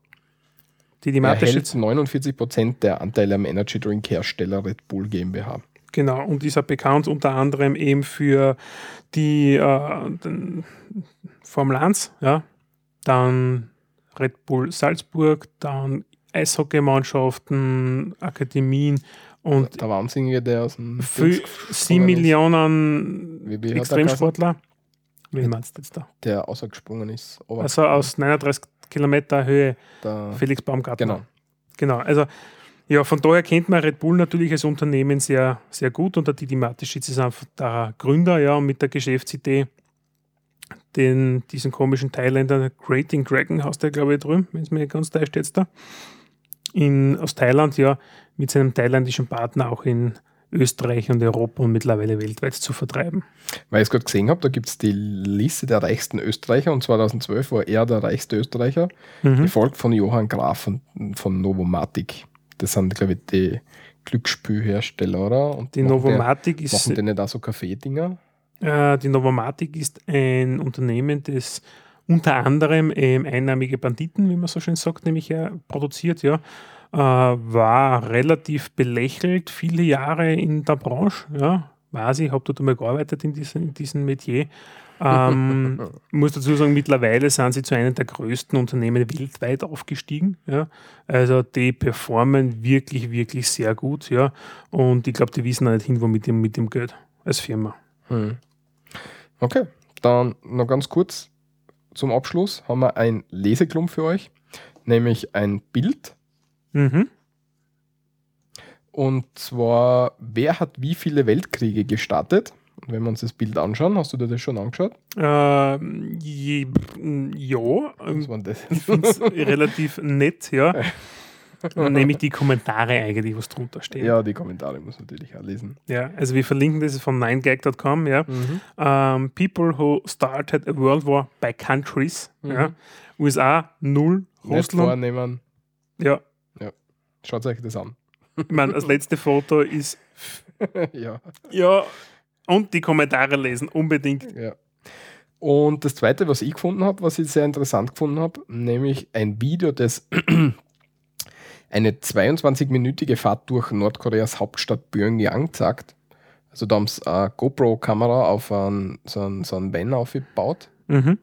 Er hält Mateschitz 49% der Anteile am Energy Drink Hersteller Red Bull GmbH. Genau, und ist er bekannt unter anderem eben für die äh, Formel 1, ja, dann Red Bull Salzburg, dann Eishockeymannschaften, Akademien und Der Wahnsinnige, der aus dem für Dings 7 gesprungen ist, Millionen Wie- wie er Extremsportler. Wen meinst du jetzt da? Der ausgesprungen ist. Also aus 39 Kilometer Höhe der, Felix Baumgartner. Genau. Genau, also ja, von daher kennt man Red Bull natürlich als Unternehmen sehr, sehr gut und der Didi Mateschitz ist einfach der Gründer, ja, und mit der Geschäftsidee, den, diesen komischen Thailänder Creating Dragon heißt der, glaube ich, drüben, wenn es mir ganz täuscht jetzt da, in, aus Thailand, ja, mit seinem thailändischen Partner auch in Österreich und Europa und mittlerweile weltweit zu vertreiben. Weil ich es gerade gesehen habe, da gibt es die Liste der reichsten Österreicher und 2012 war er der reichste Österreicher, Mhm. gefolgt von Johann Graf von, von Novomatic. Das sind, glaube ich, die Glücksspielhersteller, oder? Und Die Novomatic ist machen die nicht auch so Kaffeedinger? Äh, die Novomatic ist ein Unternehmen, das unter anderem ähm, einnahmige Banditen, wie man so schön sagt, nämlich ja, produziert, ja. Äh, war relativ belächelt, viele Jahre in der Branche, ja. Weiß ich, habe dort einmal gearbeitet in diesem, in diesem Metier. Ähm, muss dazu sagen, mittlerweile sind sie zu einem der größten Unternehmen weltweit aufgestiegen. Ja. Also die performen wirklich, wirklich sehr gut. Ja. Und ich glaube, die wissen auch nicht hin, wo mit dem, mit dem Geld als Firma. Hm. Okay, dann noch ganz kurz zum Abschluss haben wir ein Leseklump für euch, nämlich ein Bild. Mhm. Und zwar, wer hat wie viele Weltkriege gestartet? Und wenn wir uns das Bild anschauen, hast du dir das schon angeschaut? Ähm, je, ja, Was war das? ich finde es relativ nett, ja. Nämlich die Kommentare eigentlich, was drunter steht. ja, die Kommentare muss man natürlich auch lesen. Ja, also wir verlinken das von 9gag.com, ja. Mhm. Ähm, people who started a world war by countries. Ja. USA null, Nicht Russland. vornehmen. Ja, Schaut euch das an. ich meine, das letzte Foto ist, ja, ja, und die Kommentare lesen, unbedingt. ja. Und das zweite, was ich gefunden habe, was ich sehr interessant gefunden habe, nämlich ein Video, das eine 22-minütige Fahrt durch Nordkoreas Hauptstadt Pyongyang zeigt. Also da haben sie eine GoPro-Kamera auf einen, so einen, so einen Van aufgebaut Mhm.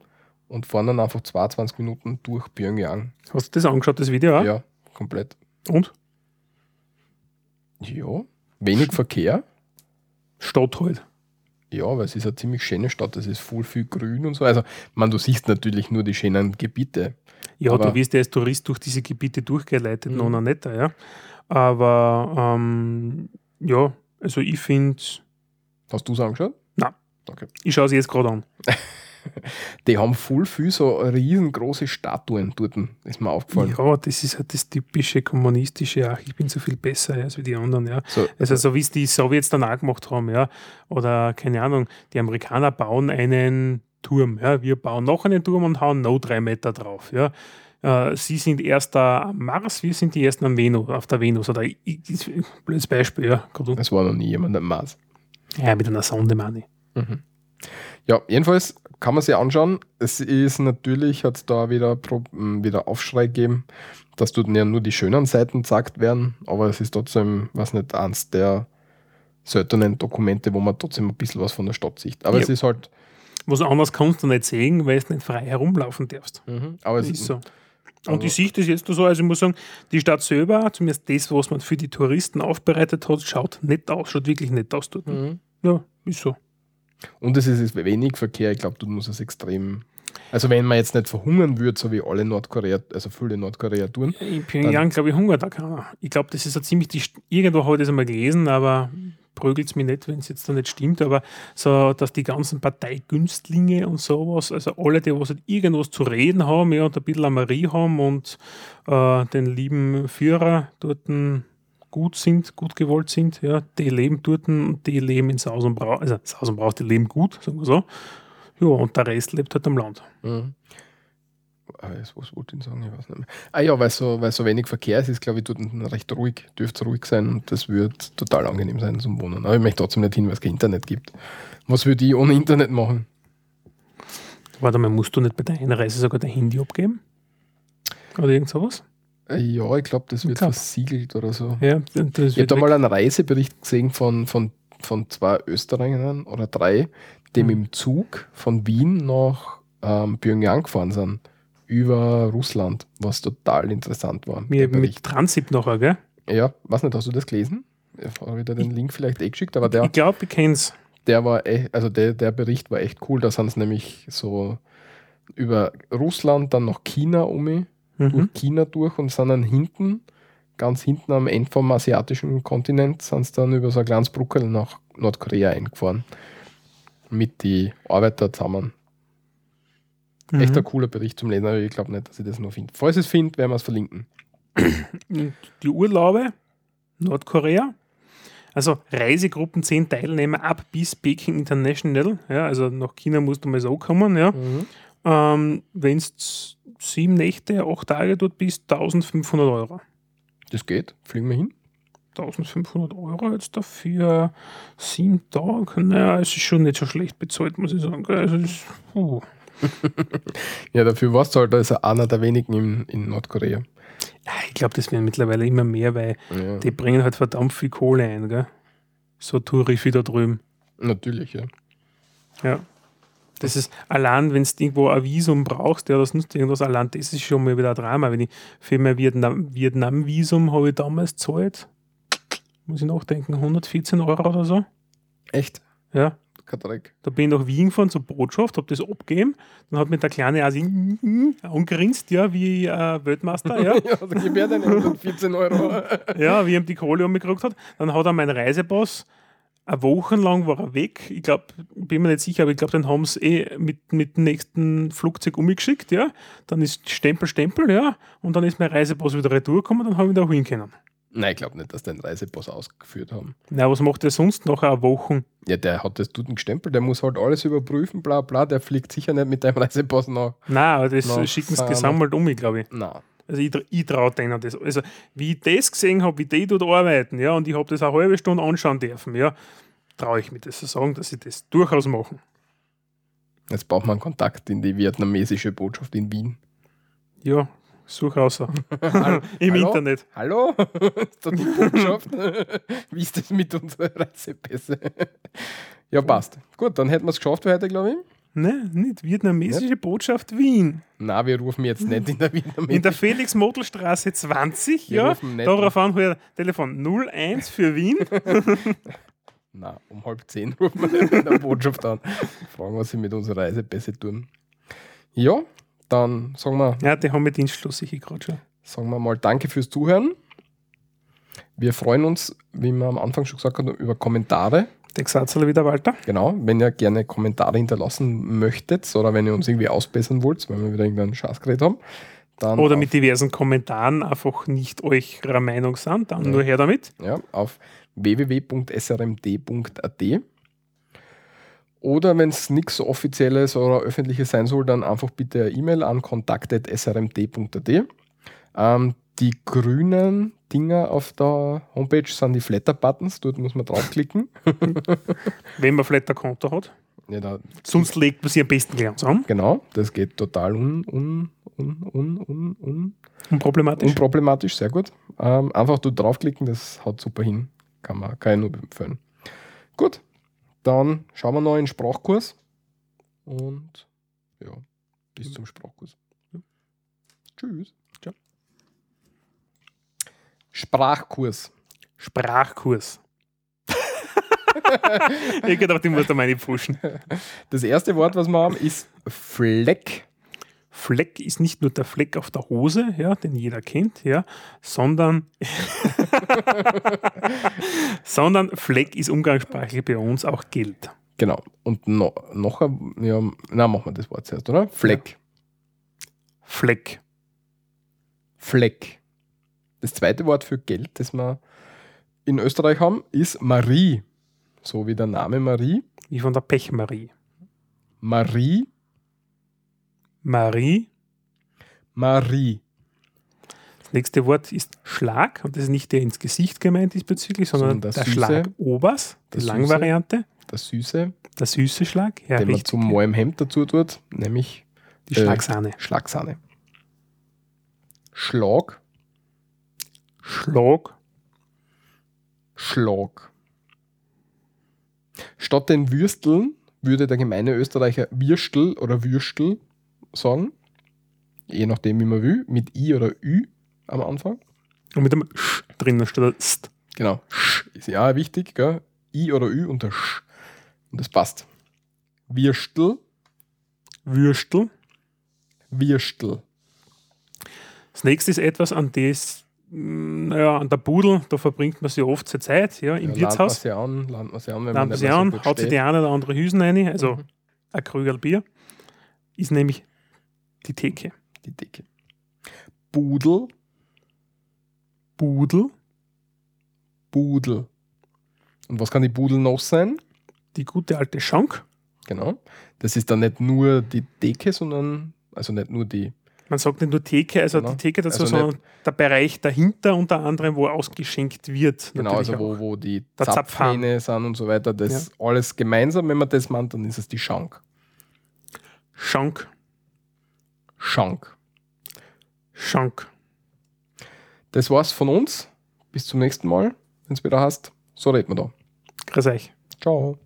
und fahren dann einfach 22 Minuten durch Pyongyang. Hast du das angeschaut, das Video? auch? Ja, komplett. Und? Ja, wenig Verkehr. Stadt halt. Ja, weil es ist eine ziemlich schöne Stadt, es ist voll viel grün und so. Also, man, du siehst natürlich nur die schönen Gebiete. Ja, du wirst ja als Tourist durch diese Gebiete durchgeleitet, Mhm. noch noch netter, ja. Aber ähm, ja, also ich finde, Hast du es angeschaut? Nein. Okay. ich schaue sie jetzt gerade an. Die haben voll viel so riesengroße Statuen dort, ist mir aufgefallen. Ja, das ist halt das typische kommunistische, ach, ich bin so viel besser ja, als wie die anderen, ja. So, Also so wie es die Sowjets dann auch gemacht haben, ja. Oder keine Ahnung, die Amerikaner bauen einen Turm, ja. Wir bauen noch einen Turm und hauen noch drei Meter drauf, ja. Äh, Sie sind erst da am Mars, wir sind die ersten am Venus, auf der Venus. Oder ich, ich, blödes Beispiel, ja. Es war noch nie jemand am Mars. Ja, mit einer Sonde, meine ich. Ja, jedenfalls kann man sich anschauen. Es ist natürlich, hat es da wieder, Pro- m, wieder Aufschrei gegeben, dass dort ja nur die schönen Seiten gezeigt werden, aber es ist trotzdem, was nicht, eins der seltenen Dokumente, wo man trotzdem ein bisschen was von der Stadt sieht. Aber Ja. es ist halt, Was anderes kannst du nicht sehen, weil du nicht frei herumlaufen darfst. aber es ist so. Und ich sehe das jetzt so, also ich muss sagen, die Stadt selber, zumindest das, was man für die Touristen aufbereitet hat, schaut nett aus, schaut wirklich nett aus dort. Mhm. Ja, ist so. Und es ist wenig Verkehr, ich glaube, du musst es extrem. Also wenn man jetzt nicht verhungern würde, so wie alle Nordkorea, also viele Nordkorea tun, In Pyongyang, glaube ich, hungert da keiner. Ich glaube, das ist so ziemlich die. Irgendwo habe ich das einmal gelesen, aber prügelt es mich nicht, wenn es jetzt da nicht stimmt. Aber so, dass die ganzen Parteigünstlinge und sowas, also alle, die was halt irgendwas zu reden haben ja, und ein bisschen Marie haben und äh, den lieben Führer dort gut sind, gut gewollt sind, ja, die leben dort und die leben in Saus und Braus, also Saus und Braus, die leben gut, sagen wir so. Ja, und der Rest lebt halt am Land. Mhm. Ah, Was wollte ich sagen? Ich weiß nicht mehr. Ah ja, weil so, weil so wenig Verkehr ist, ist glaube ich dort recht ruhig, dürfte ruhig sein und das wird total angenehm sein zum Wohnen. Aber ich möchte trotzdem nicht hin, weil es kein Internet gibt. Was würde ich ohne Internet machen? Warte mal, musst du nicht bei der Einreise sogar dein Handy abgeben? Oder irgend sowas? Äh, Ja, ich glaube, das wird glaub. versiegelt oder so. Ja, Ich habe da mal einen Reisebericht gesehen von, von, von zwei Österreichern oder drei, die Mhm. mit dem Zug von Wien nach ähm, Pyongyang gefahren sind. Über Russland, was total interessant war. Mir mit Transit nachher, gell? Ja, weiß nicht, hast du das gelesen? Ich habe wieder den Link vielleicht eh geschickt, aber der, Ich glaube, ich kenn's. der war echt, also der, der Bericht war echt cool. Da sind es nämlich so über Russland, dann nach China um, Mhm. durch China durch und sind dann hinten, ganz hinten am Ende vom asiatischen Kontinent, sind sie dann über so ein kleines Bruckel nach Nordkorea eingefahren. Mit die Arbeiter zusammen. Echt ein Mhm. cooler Bericht zum Lesen, aber ich glaube nicht, dass ich das noch finde. Falls ich es finde, werden wir es verlinken. Die Urlaube, Nordkorea. Also Reisegruppen 10 Teilnehmer ab bis Peking International. Ja, also nach China musst du mal so kommen. Ja. Ähm, Wenn du sieben Nächte, acht Tage dort bist, 1500 Euro. Das geht, fliegen wir hin. 1500 Euro jetzt dafür sieben Tage. Naja, es ist schon nicht so schlecht bezahlt, muss ich sagen. Also ist, puh. Ja, dafür warst du halt also einer der wenigen in, in Nordkorea. Ja, ich glaube, das werden mittlerweile immer mehr, weil Ja, die bringen halt verdammt viel Kohle ein. Gell? So Tourifi da drüben. natürlich, ja. Ja. Das ist allein, wenn du irgendwo ein Visum brauchst, ja, das nutzt irgendwas, allein das ist schon mal wieder ein Drama. Wenn ich für mein Vietnam- Vietnam-Visum habe ich damals gezahlt, muss ich nachdenken, 114 Euro oder so. Echt? Ja. Kein Dreck. Da bin ich nach Wien gefahren zur Botschaft, habe das abgegeben. Dann hat mir der kleine Asi angerinst, ja, wie äh, Weltmeister, ja. Ja, also gib her deine 114 Euro. ja, wie ihm die Kohle umgekriegt hat. Dann hat er meinen Reisepass, eine Woche lang war er weg. Ich glaube, bin mir nicht sicher, aber ich glaube, den haben sie eh mit, mit dem nächsten Flugzeug umgeschickt, ja. Dann ist Stempel, Stempel, ja. Und dann ist mein Reisepass wieder retour gekommen, dann habe ich ihn da hin können. Nein, ich glaube nicht, dass den Reisepass ausgeführt haben. Na, was macht er sonst nach einer Woche? Ja, der hat das tut gestempelt, der muss halt alles überprüfen, bla bla, der fliegt sicher nicht mit deinem Reisepass nach. Nein, aber das schicken sie gesammelt um, glaube ich. Na. Also ich, ich traue denen das. Also wie ich das gesehen habe, wie die dort arbeiten, ja, und ich habe das eine halbe Stunde anschauen dürfen, ja, traue ich mir das zu sagen, dass sie das durchaus machen. Jetzt braucht man Kontakt in die vietnamesische Botschaft in Wien. Ja, such raus. Im Hallo? Internet. Hallo? ist da die Botschaft? Wie ist das mit unseren Reisepässe? ja, passt. Gut, dann hätten wir es geschafft für heute, glaube ich. Ne, nicht vietnamesische Botschaft Wien. Na, wir rufen jetzt nicht in der Wiener In der Felix-Model-Straße 20, Wir ja. rufen nicht Darauf an, Telefon 01 für Wien. Na, um halb zehn rufen wir in der Botschaft an. Fragen, was sie mit unserer Reise besser tun. Ja, dann sagen wir, ja, die haben wir Dienstschluss, ich gerade schon. sagen wir mal Danke fürs Zuhören. Wir freuen uns, wie wir am Anfang schon gesagt haben, über Kommentare. Der Gesatzler wieder, Walter. Genau, wenn ihr gerne Kommentare hinterlassen möchtet oder wenn ihr uns irgendwie ausbessern wollt, weil wir wieder irgendeinen Scheißgerät haben, dann Oder mit diversen Kommentaren einfach nicht eurer Meinung sind, dann nur her damit. ja, auf www.srmd.at. Oder wenn es nichts Offizielles oder Öffentliches sein soll, dann einfach bitte eine E-Mail an kontakt.srmd.at. Ähm, die grünen Dinger auf der Homepage sind die Flatter-Buttons, dort muss man draufklicken. Wenn man vielleicht ein Konto hat. Ja, da, Sonst legt man sie am besten gleich an. genau, das geht total un, un, un, un, un, un, Unproblematisch. unproblematisch, sehr gut. Ähm, einfach dort draufklicken, das haut super hin. Kann, man, kann ich nur empfehlen. Gut, dann schauen wir noch in den Sprachkurs. Und ja, bis zum Sprachkurs. Tschüss. Ciao. Sprachkurs. Sprachkurs. ich gedacht, ich muss da meine pushen. Das erste Wort, was wir haben, ist Fleck. Fleck ist nicht nur der Fleck auf der Hose, ja, den jeder kennt, ja, sondern, sondern Fleck ist umgangssprachlich bei uns auch Geld. Genau. Und no, noch ein, ja, na, machen wir das Wort zuerst, oder? Fleck. Fleck. Fleck. Das zweite Wort für Geld, das wir in Österreich haben, ist Marie. So wie der Name Marie. Wie von der Pechmarie. Marie, Marie. Marie. Das nächste Wort ist Schlag und das ist nicht der ins Gesicht gemeint diesbezüglich, sondern Sondern der der Süße. Schlag Obers, die Süße. Langvariante, Der Süße, der süße Schlag, ja, den man richtig. zum neuen Hemd dazu tut, nämlich die äh, Schlagsahne. Schlagsahne. Schlag, Schlag, Schlag. Statt den Würsteln würde der gemeine Österreicher Würstel oder Würstel sagen. Je nachdem, wie man will. Mit I oder Ü am Anfang. und mit dem Sch drinnen statt St. Genau. Sch ist ja wichtig, gell? I oder Ü und der Sch. Und das passt. Würstel, Würstel. Würstel. Das nächste ist etwas, an das, mh, naja, an der Pudel, da verbringt man sich oft seine Zeit, ja, im Ja, Wirtshaus. Lernt man sie an, lernt man sie an, wenn Lernt man so an, gut haut steht. die eine oder andere Hüsen rein, also Mhm. ein Krügel Bier, ist nämlich die Theke. Die Decke. Budel, Budel, Budel. Und was kann die Budel noch sein? die gute alte Schank. Genau. Das ist dann nicht nur die Decke, sondern, also nicht nur die, Man sagt nicht nur Theke, also Genau. die Theke dazu, Also sondern der Bereich dahinter unter anderem, wo ausgeschenkt wird. genau, also wo, wo die. Zapfhähne sind und so weiter. Das alles gemeinsam, wenn man das meint, dann ist es die Schank. Schank, Schank. Schank. Das war's von uns. Bis zum nächsten Mal, wenn es wieder hast. So reden wir da. Grüß euch. Ciao.